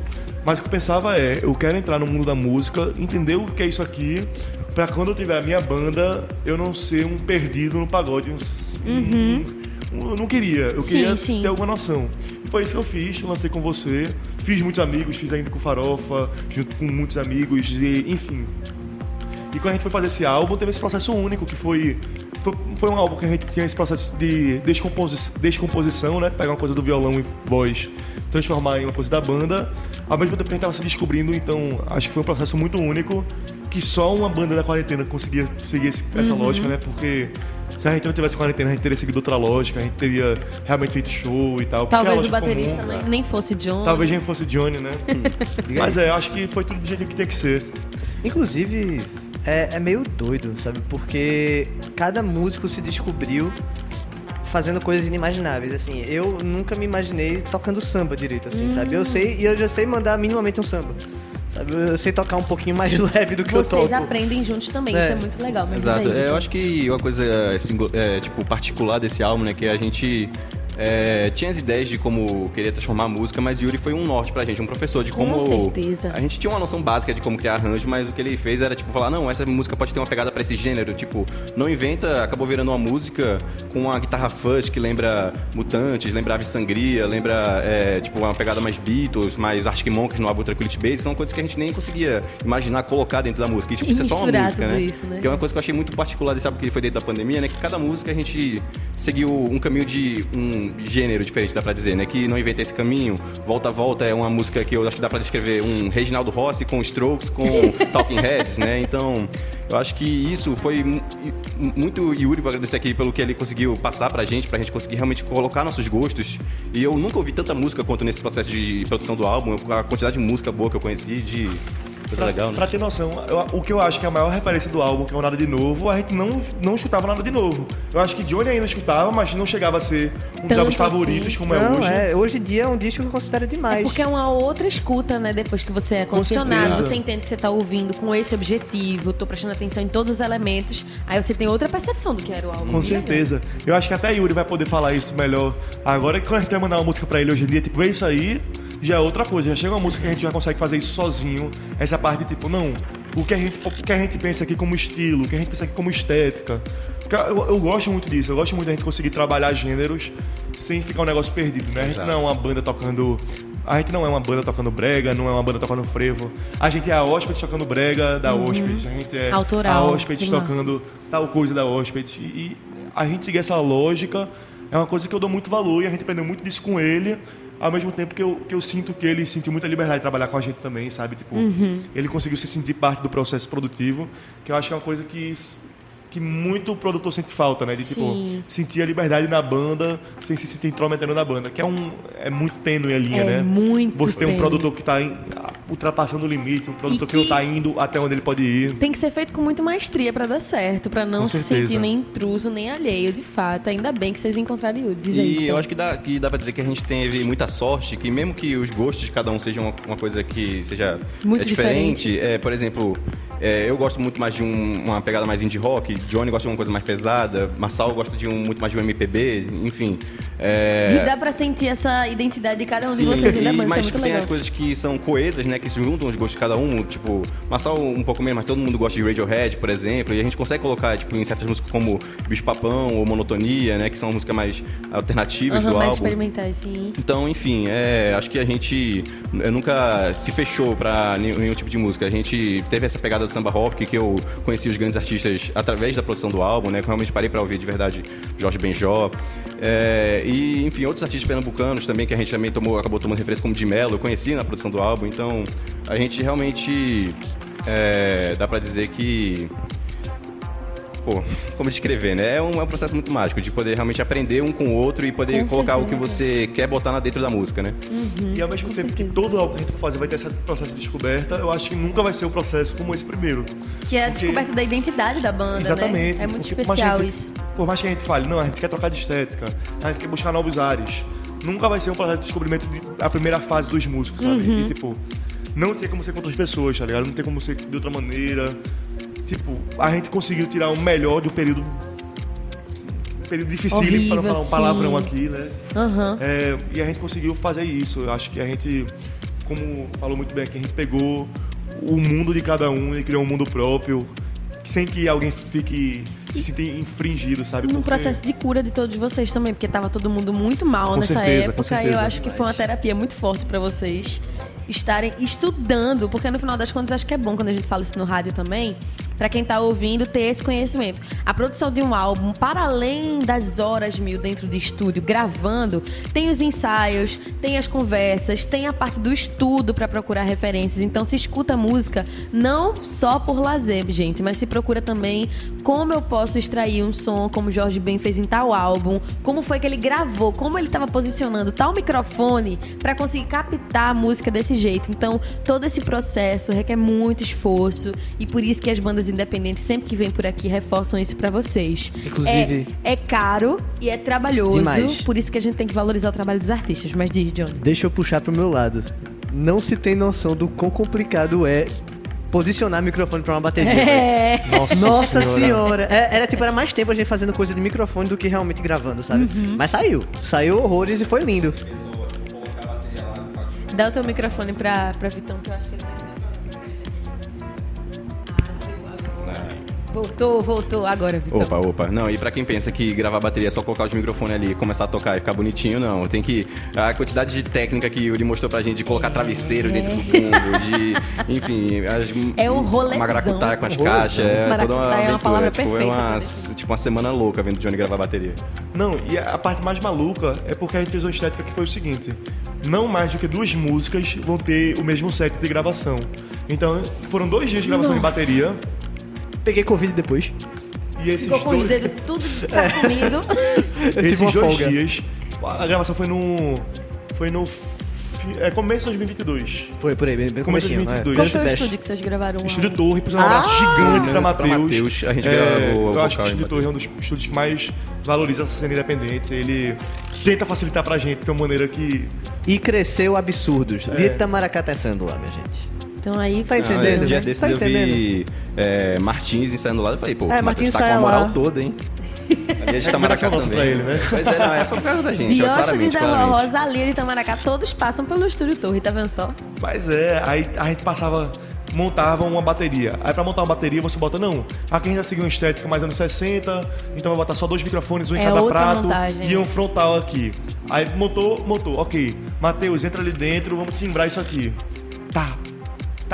Speaker 3: Mas o que eu pensava é, eu quero entrar no mundo da música, entender o que é isso aqui, pra quando eu tiver a minha banda, eu não ser um perdido no pagode. Um, um- eu não queria, eu
Speaker 2: Sim,
Speaker 3: queria
Speaker 2: sim.
Speaker 3: ter alguma noção. E foi isso que eu fiz, lancei com você, fiz muitos amigos, fiz ainda com Farofa, junto com muitos amigos, e, enfim. E quando a gente foi fazer esse álbum, teve esse processo único, que foi, foi, um álbum que a gente tinha esse processo de descomposi descomposição, né? Pegar uma coisa do violão e voz, transformar em uma coisa da banda. Ao mesmo tempo que a gente tava se descobrindo, então acho que foi um processo muito único, que só uma banda da quarentena conseguia seguir esse- essa
Speaker 2: Uhum.
Speaker 3: lógica, né? Porque se a gente não tivesse quarentena, a gente teria seguido outra lógica, a gente teria realmente feito show e tal. é a
Speaker 2: Talvez o baterista
Speaker 3: comum,
Speaker 2: nem, nem fosse John.
Speaker 3: Talvez nem fosse Johnny, né? Mas é, acho que foi tudo do jeito que tem que ser.
Speaker 5: Inclusive, é, é meio doido, sabe? Porque cada músico se descobriu fazendo coisas inimagináveis, assim. Eu nunca me imaginei tocando samba direito, assim, sabe?
Speaker 2: Hum.
Speaker 5: Eu sei, e eu já sei mandar minimamente um samba. Sabe? Eu sei tocar um pouquinho mais leve do que eu
Speaker 2: Vocês
Speaker 5: toco.
Speaker 2: aprendem juntos também,
Speaker 5: É.
Speaker 2: isso é muito legal. Mas
Speaker 4: Exato.
Speaker 2: aí,
Speaker 4: É, eu acho que uma coisa é, é, tipo, particular desse álbum, né? Que a gente é, tinha as ideias de como queria transformar a música, mas Yuri foi um norte pra gente, um professor de
Speaker 2: Com
Speaker 4: como.
Speaker 2: certeza.
Speaker 4: A gente tinha uma noção básica de como criar arranjo, mas o que ele fez era, tipo, falar, não, essa música pode ter uma pegada pra esse gênero. Tipo, não inventa, acabou virando uma música com uma guitarra fuzz que lembra Mutantes, lembra Ave Sangria, lembra, é, tipo, uma pegada mais Beatles, mais Arctic Monkeys no álbum Tranquility Base. São coisas que a gente nem conseguia imaginar colocar dentro da música. E, tipo,
Speaker 2: E
Speaker 4: isso é só uma música, né?
Speaker 2: isso, né?
Speaker 4: Que é uma coisa que eu achei muito particular desse álbum que foi dentro da pandemia, né? Que cada música a gente seguiu um caminho de um gênero diferente, dá pra dizer, né? Que não inventei esse caminho. Volta a Volta é uma música que eu acho que dá pra descrever um Reginaldo Rossi com Strokes, com Talking Heads, né? Então, eu acho que isso foi muito Yuri, vou agradecer aqui pelo que ele conseguiu passar pra gente, pra gente conseguir realmente colocar nossos gostos. E eu nunca ouvi tanta música quanto nesse processo de produção do álbum, a quantidade de música boa que eu conheci, de coisa
Speaker 3: Pra,
Speaker 4: legal, né?
Speaker 3: pra ter noção, eu- o que eu acho que é a maior referência do álbum, que é o Nada de Novo, a gente não, não escutava nada de novo. Eu acho que Johnny ainda escutava, mas não chegava a ser um dos álbuns favoritos
Speaker 2: assim.
Speaker 3: como é
Speaker 5: Não,
Speaker 3: hoje.
Speaker 5: é, hoje em dia é um disco que eu considero demais.
Speaker 2: É porque é uma outra escuta, né? Depois que você é condicionado, você entende que você tá ouvindo com esse objetivo, tô prestando atenção em todos os elementos, aí você tem outra percepção do que era o álbum.
Speaker 3: Com certeza. Eu acho que até Yuri vai poder falar isso melhor. Agora que quando a gente vai mandar uma música pra ele hoje em dia, tipo, vê isso aí, já é outra coisa. Já chega uma música que a gente já consegue fazer isso sozinho. Essa parte, tipo, não, o que a gente, o que a gente pensa aqui como estilo, o que a gente pensa aqui como estética. Eu, eu gosto muito disso, eu gosto muito da gente conseguir trabalhar gêneros sem ficar um negócio perdido, né? A gente
Speaker 4: Exato.
Speaker 3: não é uma banda tocando. A gente não é uma banda tocando brega, não é uma banda tocando frevo. A gente é a hóspede tocando brega da hóspede. A gente é
Speaker 2: Uhum. Autoral,
Speaker 3: a hóspede
Speaker 2: que massa.
Speaker 3: tocando tal coisa da hóspede. E a gente seguir essa lógica é uma coisa que eu dou muito valor e a gente aprendeu muito disso com ele. Ao mesmo tempo que eu, que eu sinto que ele sentiu muita liberdade de trabalhar com a gente também, sabe? Tipo,
Speaker 2: Uhum.
Speaker 3: ele conseguiu se sentir parte do processo produtivo, que eu acho que é uma coisa que, que muito produtor sente falta, né? De,
Speaker 2: Sim.
Speaker 3: tipo, sentir a liberdade na banda sem se sentir intrometendo na banda, que é, um, é muito tênue a linha,
Speaker 2: É
Speaker 3: né?
Speaker 2: muito
Speaker 3: Você tem um produtor que está ultrapassando o limite, um produtor que...
Speaker 2: que-
Speaker 3: não está indo até onde ele pode ir.
Speaker 2: Tem que ser feito com muita maestria pra dar certo, pra não se sentir nem intruso, nem alheio, de fato. Ainda bem que vocês encontraram Yuri. Diz aí,
Speaker 4: E
Speaker 2: Vitor.
Speaker 4: eu acho que dá, que dá pra dizer que a gente teve muita sorte, que mesmo que os gostos de cada um sejam uma, uma coisa que seja
Speaker 2: Muito
Speaker 4: é, diferente, é, por exemplo, é, eu gosto muito mais de um- uma pegada mais indie rock, Johnny gosta de uma coisa mais pesada, Marçal gosta de um, muito mais de um MPB, enfim. É,
Speaker 2: E dá pra sentir essa identidade de cada um de
Speaker 4: Sim,
Speaker 2: vocês ainda
Speaker 4: e-
Speaker 2: é
Speaker 4: mas
Speaker 2: muito
Speaker 4: tem
Speaker 2: legal.
Speaker 4: as coisas que são coesas, né? Que se juntam os gostos de cada um. Tipo, Marçal um pouco menos, mas todo mundo gosta de Radiohead, por exemplo. E a gente consegue colocar, tipo, em certas músicas como Bicho Papão ou Monotonia, né? Que são músicas mais alternativas
Speaker 2: Aham,
Speaker 4: do
Speaker 2: mais
Speaker 4: álbum.
Speaker 2: experimentais, sim.
Speaker 4: Então, enfim, é, acho que a gente eu nunca se fechou pra nenhum, nenhum tipo de música. A gente teve essa pegada do samba rock que eu conheci os grandes artistas através da produção do álbum, né? Que eu realmente parei pra ouvir de verdade Jorge Benjó. É, e, enfim, outros artistas pernambucanos também que a gente também tomou, acabou tomando referência como de Mello, eu conheci na produção do álbum. Então, a gente realmente é, dá pra dizer que Pô, como descrever, né? É um, é um processo muito mágico de poder realmente aprender um com o outro e poder
Speaker 2: Com
Speaker 4: colocar o que
Speaker 2: certeza.
Speaker 4: você quer botar lá dentro da música, né?
Speaker 3: E ao mesmo tempo
Speaker 2: certeza.
Speaker 3: que todo álbum que a gente for fazer vai ter esse processo de descoberta, eu acho que nunca vai ser um processo como esse primeiro.
Speaker 2: Que é a
Speaker 3: Porque-
Speaker 2: descoberta da identidade da banda,
Speaker 3: Exatamente.
Speaker 2: né? É muito
Speaker 3: porque
Speaker 2: especial
Speaker 3: gente-
Speaker 2: isso.
Speaker 3: Por mais que a gente fale, não, a gente quer trocar de estética, a gente quer buscar novos ares. Nunca vai ser um processo de descobrimento de, a primeira fase dos músicos, sabe?
Speaker 2: Uhum.
Speaker 3: E tipo, não tem como ser com outras pessoas, tá ligado? Não tem como ser de outra maneira. Tipo, a gente conseguiu tirar o melhor do período. Período dificílimo, para não falar um palavrão
Speaker 2: sim.
Speaker 3: aqui, né?
Speaker 2: Aham.
Speaker 3: É, e a gente conseguiu fazer isso. Eu acho que a gente, como falou muito bem aqui, a gente pegou o mundo de cada um e criou um mundo próprio, sem que alguém fique se sinta infringido, sabe?
Speaker 2: num
Speaker 3: Porque-
Speaker 2: processo de cura de todos vocês também, porque tava todo mundo muito mal
Speaker 3: Com
Speaker 2: nessa
Speaker 3: certeza,
Speaker 2: época. E eu acho que foi uma terapia muito forte pra vocês estarem estudando, porque no final das contas acho que é bom quando a gente fala isso no rádio também, pra quem tá ouvindo ter esse conhecimento. A produção de um álbum, para além das horas mil dentro de estúdio gravando, tem os ensaios, tem as conversas, tem a parte do estudo pra procurar referências. Então se escuta música não só por lazer, gente, mas se procura também como eu posso extrair um som como Jorge Ben fez em tal álbum, como foi que ele gravou, como ele estava posicionando tal microfone pra conseguir captar a música desse jeito. Então, todo esse processo requer muito esforço e por isso que as bandas independentes, sempre que vem por aqui, reforçam isso pra vocês.
Speaker 5: Inclusive-
Speaker 2: É, é caro e é trabalhoso,
Speaker 5: Demais.
Speaker 2: por isso que a gente tem que valorizar o trabalho dos artistas. Mas diz, Johnny.
Speaker 5: Deixa eu puxar pro meu lado. Não se tem noção do quão complicado é posicionar microfone pra uma bateria.
Speaker 2: É.
Speaker 3: Nossa,
Speaker 5: Nossa
Speaker 3: senhora.
Speaker 5: senhora. É, era tipo, era mais tempo a gente fazendo coisa de microfone do que realmente gravando, sabe? Mas saiu. Saiu horrores e foi lindo.
Speaker 2: Dá o teu microfone pra, pra Vitão, que eu acho que ele tá Voltou, voltou. Agora, Vitão.
Speaker 4: Opa, opa. Não, e pra quem pensa que gravar bateria é só colocar os microfones ali e começar a tocar e ficar bonitinho, não. Tem que. A quantidade de técnica que o Yuri mostrou pra gente de colocar travesseiro dentro do fundo, de. Enfim, as,
Speaker 2: É um rolezão.
Speaker 4: Maracutaia com as
Speaker 3: Rolezão.
Speaker 4: caixas. É toda uma
Speaker 2: Maracutaia é uma
Speaker 4: aventura.
Speaker 2: palavra
Speaker 4: tipo,
Speaker 2: perfeita
Speaker 4: é uma, tipo uma semana louca vendo o Johnny gravar bateria.
Speaker 3: Não, e a parte mais maluca é porque a gente fez uma estética que foi o seguinte: não mais do que duas músicas vão ter o mesmo set de gravação. Então, foram dois dias de gravação
Speaker 2: Nossa.
Speaker 3: de bateria.
Speaker 5: Peguei Covid depois.
Speaker 3: E esses
Speaker 2: Ficou com os
Speaker 3: dois,
Speaker 2: dedos tudo carcomido.
Speaker 5: Eu
Speaker 3: esses
Speaker 5: tive uma
Speaker 3: dois
Speaker 5: folga.
Speaker 3: dias. A gravação foi no. Foi no. fi- É começo de 2022.
Speaker 5: Foi por aí, bem, bem
Speaker 3: Começo de
Speaker 5: comecinho.
Speaker 3: 22.
Speaker 2: Qual foi o
Speaker 5: Best.
Speaker 2: estúdio que vocês gravaram? lá?
Speaker 3: Estúdio Torre, por um abraço gigante pra Matheus.
Speaker 4: Matheus, a gente
Speaker 3: É,
Speaker 4: gravou o
Speaker 3: Eu acho que
Speaker 4: vocal
Speaker 3: o
Speaker 4: em
Speaker 3: Estúdio Torre é um dos estúdios que mais valoriza essa cena independente. Ele tenta facilitar pra gente de uma maneira que.
Speaker 5: E cresceu absurdos.
Speaker 3: É.
Speaker 5: De Tamaracá tecendo lá, minha gente.
Speaker 2: Então aí
Speaker 5: Tá
Speaker 2: vocês
Speaker 5: entendendo,
Speaker 4: Um
Speaker 2: né?
Speaker 4: dia
Speaker 5: né?
Speaker 4: desses
Speaker 5: Tá
Speaker 4: eu vi é, Martins ensaiando lá. Eu falei, pô,
Speaker 5: É, Martins
Speaker 4: tá com a moral
Speaker 5: lá.
Speaker 4: toda, hein? Ali a gente tá
Speaker 3: Admiração
Speaker 4: maracá
Speaker 3: nossa
Speaker 4: também.
Speaker 3: pra ele, né?
Speaker 4: Pois é, não, é foi por causa da gente.
Speaker 2: Diógenes da Rua
Speaker 4: claramente.
Speaker 2: Rosa, ali de Itamaracá, todos passam pelo Estúdio Torre, tá vendo só?
Speaker 3: Mas é, aí a gente passava, montava uma bateria. Aí pra montar uma bateria você bota, não, aqui a gente já seguiu uma estética mais anos 60, então vai botar só dois microfones, um em
Speaker 2: É
Speaker 3: cada prato
Speaker 2: montagem,
Speaker 3: e um frontal aqui. Aí montou, montou, ok. Matheus, entra ali dentro, vamos timbrar isso aqui. Tá,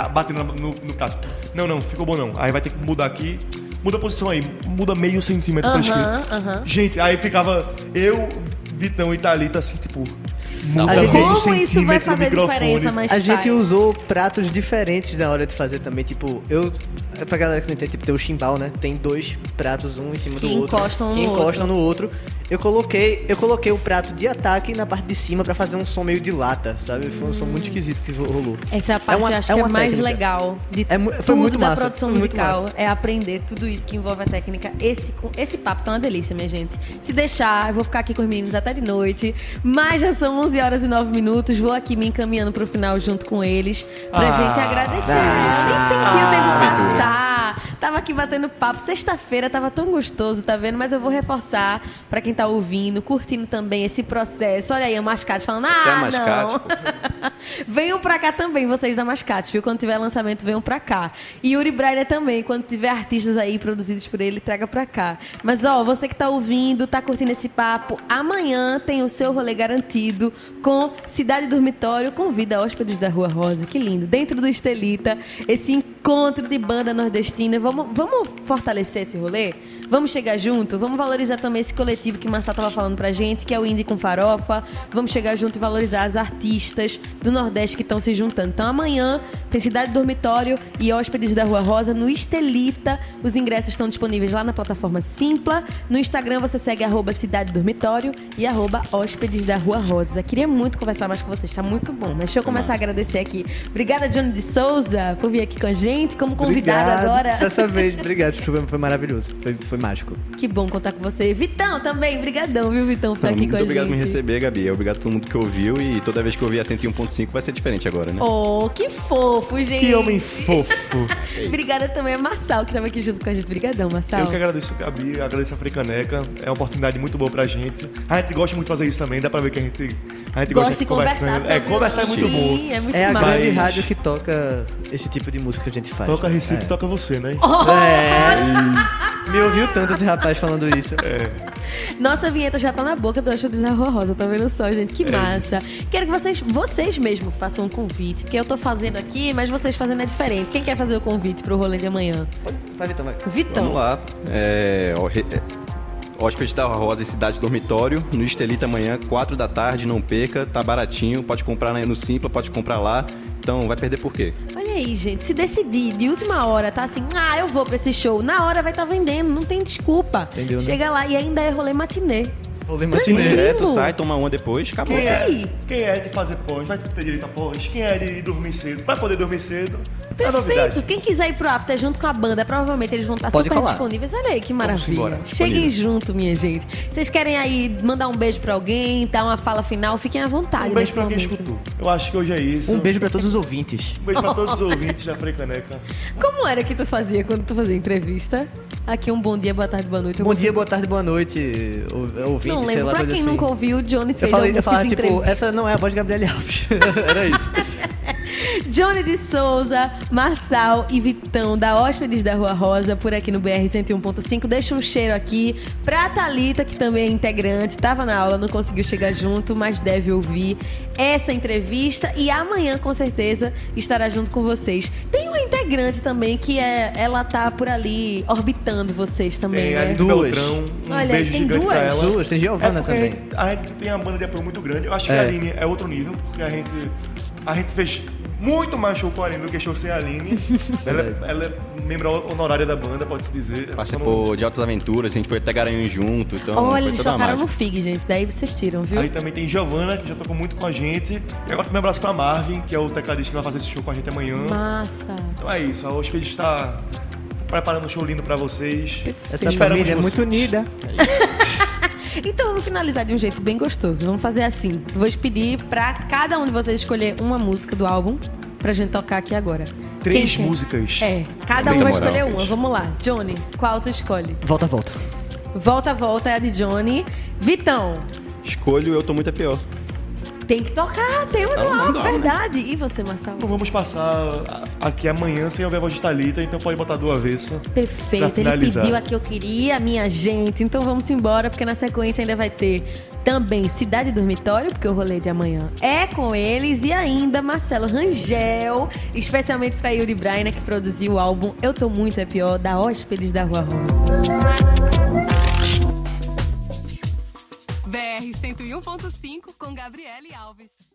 Speaker 3: tá batendo no, no prato. Não, não, ficou bom não. Aí vai ter que mudar aqui. Muda a posição aí, muda meio centímetro pra esquerda.
Speaker 2: aham.
Speaker 3: Gente, aí ficava eu, Vitão e Thalita assim, tipo, muda
Speaker 5: A gente-
Speaker 3: meio
Speaker 2: Como isso vai
Speaker 3: centímetro
Speaker 2: fazer
Speaker 3: microfone.
Speaker 2: diferença mais
Speaker 5: A gente
Speaker 2: tarde?
Speaker 5: usou pratos diferentes na hora de fazer também. Tipo, eu. é Pra galera que não entende, tipo, tem o chimbal, né? Tem dois pratos, um em cima
Speaker 2: Que
Speaker 5: do outro.
Speaker 2: encostam um
Speaker 5: que
Speaker 2: no
Speaker 5: encostam no outro. Eu coloquei, eu coloquei o prato de ataque na parte de cima pra fazer um som meio de lata, sabe? Foi um som muito esquisito que rolou.
Speaker 2: Essa é a parte
Speaker 5: uma-
Speaker 2: que eu acho
Speaker 5: é
Speaker 2: que é
Speaker 5: uma
Speaker 2: mais
Speaker 5: técnica.
Speaker 2: legal de
Speaker 5: É foi
Speaker 2: tudo
Speaker 5: muito
Speaker 2: da
Speaker 5: massa,
Speaker 2: produção musical. É aprender tudo isso que envolve a técnica. Esse, esse papo tá uma delícia, minha gente. Se deixar, eu vou ficar aqui com os meninos até de noite. Mas já são 11 horas e 9 minutos. Vou aqui me encaminhando pro final junto com eles. Pra
Speaker 3: Ah.
Speaker 2: gente agradecer. Eu nem senti o tempo passar. Tava aqui batendo papo. Sexta-feira tava tão gostoso, tá vendo? Mas eu vou reforçar pra quem tá ouvindo, curtindo também esse processo. Olha aí, a Mascate falando,
Speaker 4: a
Speaker 2: ah,
Speaker 4: Mascate,
Speaker 2: não. venham pra cá também, vocês da Mascate, viu? Quando tiver lançamento, venham pra cá. E Yuri Brainer também, quando tiver artistas aí produzidos por ele, traga pra cá. Mas, ó, você que tá ouvindo, tá curtindo esse papo, amanhã tem o seu rolê garantido com Cidade Dormitório, convida hóspedes da Rua Rosa, que lindo, dentro do Estelita, esse encontro de banda nordestina. Vamos, vamos fortalecer esse rolê? Vamos chegar junto? Vamos valorizar também esse coletivo que Marçal tava falando pra gente, que é o Indie com Farofa. Vamos chegar junto e valorizar as artistas do Nordeste que estão se juntando. Então amanhã tem Cidade Dormitório e Hóspedes da Rua Rosa no Estelita. Os ingressos estão disponíveis lá na plataforma Simpla. No Instagram você segue arroba Cidade Dormitório e arroba Hóspedes da Rua Rosa. Queria muito conversar mais com vocês, tá muito bom. Mas deixa eu começar a agradecer aqui. Obrigada, Johnny de Souza, por vir aqui com a gente, como convidado
Speaker 5: Obrigado.
Speaker 2: agora.
Speaker 5: Dessa vez, obrigado, Chuva, foi maravilhoso. Foi, foi mágico.
Speaker 2: Que bom contar com você. Vitão também, brigadão, viu, Vitão, por estar aqui
Speaker 4: muito
Speaker 2: com a
Speaker 4: obrigado
Speaker 2: gente.
Speaker 4: por me receber, Gabi. Obrigado a todo mundo que ouviu. E toda vez que eu ouvir a 101.5 vai ser diferente agora, né?
Speaker 2: Oh, que fofo, gente.
Speaker 3: Que homem fofo.
Speaker 2: Obrigada também a Marçal, que estava aqui junto com a gente. Obrigadão, Marçal.
Speaker 3: Eu que agradeço Gabi, agradeço a Frecaneca. É uma oportunidade muito boa pra gente. A gente gosta muito de fazer isso também, dá pra ver que a gente, a gente
Speaker 2: Gosto
Speaker 3: gosta
Speaker 2: de conversar.
Speaker 3: É, conversar é muito
Speaker 2: Sim,
Speaker 3: bom.
Speaker 2: É muito
Speaker 5: É a grande rádio que toca esse tipo de música a gente faz.
Speaker 3: Toca Recife,
Speaker 5: É.
Speaker 3: toca você, né?
Speaker 5: É. Me ouviu tanto esse rapaz falando isso.
Speaker 2: Nossa vinheta já tá na boca do Acho da Rua Rosa, tá vendo só, gente? Que
Speaker 3: É
Speaker 2: massa. Quero que vocês, vocês mesmo façam um convite, porque eu tô fazendo aqui, mas vocês fazendo é diferente. Quem quer fazer o convite pro rolê de amanhã?
Speaker 5: Vai, Vitão, vai.
Speaker 2: Vitão.
Speaker 4: Vamos lá. É, é, Hóspede da Rosa e Cidade Dormitório, no Estelita amanhã, 4 da tarde, não perca, tá baratinho, pode comprar no Simpla, pode comprar lá. Então, vai perder por quê?
Speaker 2: Olha aí, gente, se decidir de última hora, tá assim, ah, eu vou pra esse show, na hora vai estar vendendo, não tem desculpa.
Speaker 5: Entendeu, né?
Speaker 2: Chega lá e ainda é rolê matinê.
Speaker 3: Sim.
Speaker 5: matinê.
Speaker 4: Direto,
Speaker 2: Lindo.
Speaker 4: sai, toma uma depois, acabou.
Speaker 3: Quem é,
Speaker 2: aí.
Speaker 3: quem é de fazer pós? Vai ter direito a pós? Quem é de dormir cedo? Vai poder dormir cedo? É.
Speaker 2: Perfeito. Quem quiser ir pro after junto com a banda, provavelmente eles vão estar
Speaker 5: Pode
Speaker 2: super
Speaker 5: colar.
Speaker 2: disponíveis. Olha aí que maravilha. Cheguem junto, minha gente. Vocês querem aí mandar um beijo pra alguém, dar uma fala final? Fiquem à vontade.
Speaker 3: Um beijo pra quem
Speaker 2: momento.
Speaker 3: escutou. Eu acho que hoje é isso.
Speaker 5: Um beijo pra todos os ouvintes.
Speaker 3: Um beijo pra todos os ouvintes da Frecaneca.
Speaker 2: Como era que tu fazia quando tu fazia entrevista? Aqui um bom dia, boa tarde, boa noite.
Speaker 5: Bom dia, boa tarde, boa noite,
Speaker 2: Não
Speaker 5: ouvinte, sei
Speaker 2: lembro.
Speaker 5: lá,
Speaker 2: Pra quem
Speaker 5: assim.
Speaker 2: nunca ouviu, o Johnny
Speaker 5: Eu
Speaker 2: fez
Speaker 5: falei, eu falava, tipo, essa não é a voz de Gabriel Alves. Era isso.
Speaker 2: Johnny de Souza, Marçal e Vitão da Hóspedes da Rua Rosa, por aqui no BR 101.5. Deixa um cheiro aqui pra Thalita, que também é integrante, tava na aula, não conseguiu chegar junto, mas deve ouvir essa entrevista e amanhã, com certeza, estará junto com vocês. Tem uma integrante também que é, ela tá por ali orbitando vocês também,
Speaker 3: Tem a
Speaker 2: né?
Speaker 5: Duas.
Speaker 3: Beltrão, um
Speaker 2: Olha,
Speaker 3: beijo
Speaker 2: tem
Speaker 3: gigante
Speaker 2: duas?
Speaker 3: pra ela.
Speaker 5: Duas, tem Giovana
Speaker 3: é
Speaker 5: também.
Speaker 3: A gente, a gente tem uma banda de apoio muito grande. Eu acho que
Speaker 5: É.
Speaker 3: a Aline é outro nível, porque a gente, a gente fez muito mais show com a Aline do que show sem a Aline. ela, é- ela é membro honorária da banda, pode-se dizer.
Speaker 4: Participou de altas aventuras, a gente foi até Garanhuns junto, então
Speaker 2: Olha,
Speaker 4: foi
Speaker 2: eles tocaram no. FIG, gente. Daí vocês tiram, viu?
Speaker 3: Aí também tem Giovana, que já tocou muito com a gente. E agora também um abraço pra Marvin, que é o tecladista que vai fazer esse show com a gente amanhã.
Speaker 2: Massa.
Speaker 3: Então é isso, a Hospede está preparando um show lindo pra vocês.
Speaker 5: Essa
Speaker 3: Esperamos
Speaker 5: família é
Speaker 3: vocês.
Speaker 5: muito unida.
Speaker 2: Então vamos finalizar de um jeito bem gostoso. Vamos fazer assim. Vou pedir pra cada um de vocês escolher uma música do álbum pra gente tocar aqui agora.
Speaker 3: Três
Speaker 2: Quem quer?
Speaker 3: músicas.
Speaker 2: É, cada um vai escolher uma. Vamos lá. Johnny, qual tu escolhe?
Speaker 5: Volta, volta.
Speaker 2: Volta, volta é a de Johnny. Vitão,
Speaker 4: Escolho Eu Tô Muito é Pior.
Speaker 2: Tem que tocar tema do álbum,
Speaker 4: né?
Speaker 2: verdade. E você, Marcelo?
Speaker 3: Não vamos passar aqui amanhã sem ouvir a voz de Thalita, então pode botar do avesso.
Speaker 2: Perfeito, ele pediu a que eu queria, minha gente. Então vamos embora, porque na sequência ainda vai ter também Cidade Dormitório, porque o rolê de amanhã é com eles, e ainda Marcelo Rangel, especialmente pra Yuri Brainer, que produziu o álbum Eu Tô Muito É Pior, da Hóspedes da Rua Rosa.
Speaker 6: BR 101.5 com Gabriele Alves.